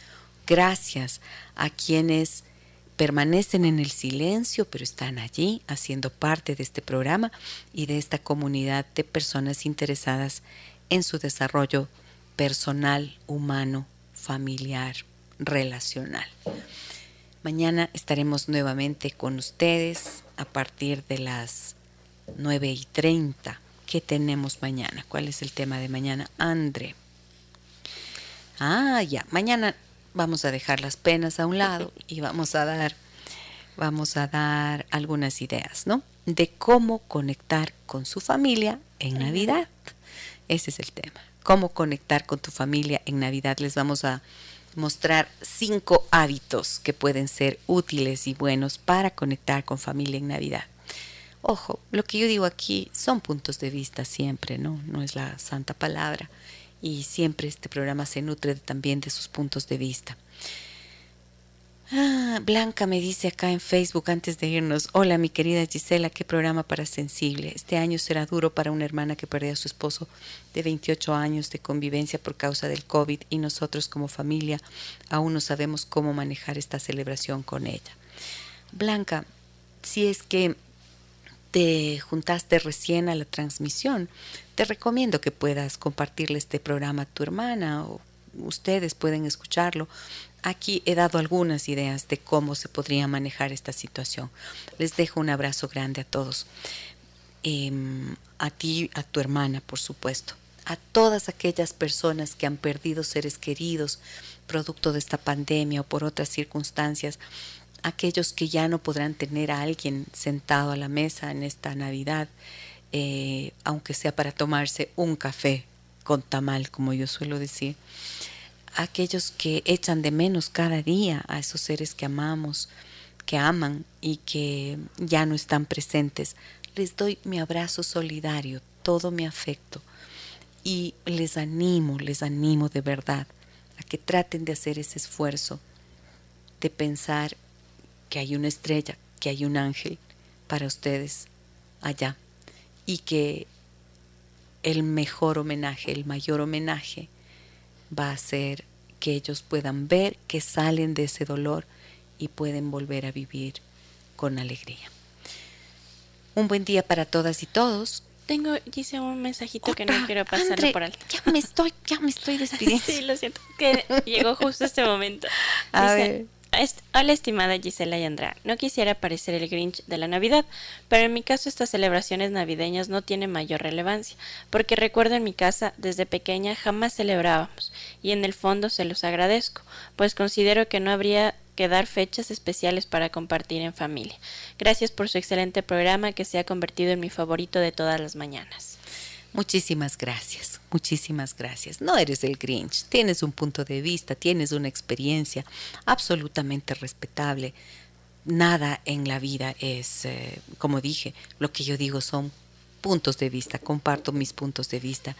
S1: gracias a quienes permanecen en el silencio, pero están allí haciendo parte de este programa y de esta comunidad de personas interesadas en su desarrollo personal, humano, familiar, relacional. Mañana estaremos nuevamente con ustedes a partir de las 9 y 30. ¿Qué tenemos mañana? ¿Cuál es el tema de mañana? Andre. Ah, ya. Mañana vamos a dejar las penas a un lado y vamos a dar, vamos a dar algunas ideas, ¿no? De cómo conectar con su familia en Navidad. Ese es el tema. Cómo conectar con tu familia en Navidad. Les vamos a mostrar cinco hábitos que pueden ser útiles y buenos para conectar con familia en Navidad. Ojo, lo que yo digo aquí son puntos de vista siempre, ¿no? No es la santa palabra. Y siempre este programa se nutre también de sus puntos de vista. Ah, Blanca me dice acá en Facebook antes de irnos, hola mi querida Gisela, qué programa para sensible. Este año será duro para una hermana que perdió a su esposo de 28 años de convivencia por causa del COVID y nosotros como familia aún no sabemos cómo manejar esta celebración con ella. Blanca, si es que te juntaste recién a la transmisión, te recomiendo que puedas compartirle este programa a tu hermana o ustedes pueden escucharlo. Aquí he dado algunas ideas de cómo se podría manejar esta situación. Les dejo un abrazo grande a todos. Em, a ti, a tu hermana, por supuesto. A todas aquellas personas que han perdido seres queridos producto de esta pandemia o por otras circunstancias. Aquellos que ya no podrán tener a alguien sentado a la mesa en esta Navidad eh, aunque sea para tomarse un café con tamal, como yo suelo decir. Aquellos que echan de menos cada día a esos seres que amamos, que aman y que ya no están presentes, les doy mi abrazo solidario, todo mi afecto y les animo, les animo de verdad a que traten de hacer ese esfuerzo de pensar que hay una estrella, que hay un ángel para ustedes allá y que el mejor homenaje, el mayor homenaje va a ser que ellos puedan ver que salen de ese dolor y pueden volver a vivir con alegría. Un buen día para todas y todos.
S3: Tengo, dice un mensajito que no quiero pasarlo por alto.
S1: Ya me estoy, ya me estoy despidiendo.
S3: sí, lo siento, que llegó justo este momento. A ver. Hola estimada Gisela y Andrea, no quisiera parecer el Grinch de la Navidad, pero en mi caso estas celebraciones navideñas no tienen mayor relevancia, porque recuerdo en mi casa desde pequeña jamás celebrábamos, y en el fondo se los agradezco, pues considero que no habría que dar fechas especiales para compartir en familia. Gracias por su excelente programa que se ha convertido en mi favorito de todas las mañanas.
S1: Muchísimas gracias, muchísimas gracias. No eres el Grinch, tienes un punto de vista, tienes una experiencia absolutamente respetable. Nada en la vida es, eh, como dije, lo que yo digo son puntos de vista, comparto mis puntos de vista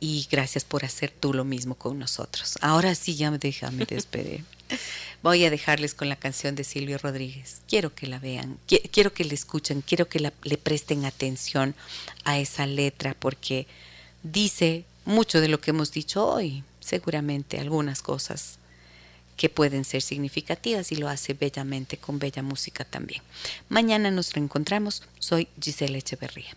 S1: y gracias por hacer tú lo mismo con nosotros. Ahora sí, ya me déjame despedir. Voy a dejarles con la canción de Silvio Rodríguez. Quiero que la vean, quiero que la escuchen, quiero que le presten atención a esa letra porque dice mucho de lo que hemos dicho hoy, seguramente algunas cosas que pueden ser significativas y lo hace bellamente con bella música también. Mañana nos reencontramos. Soy Gisela Echeverría.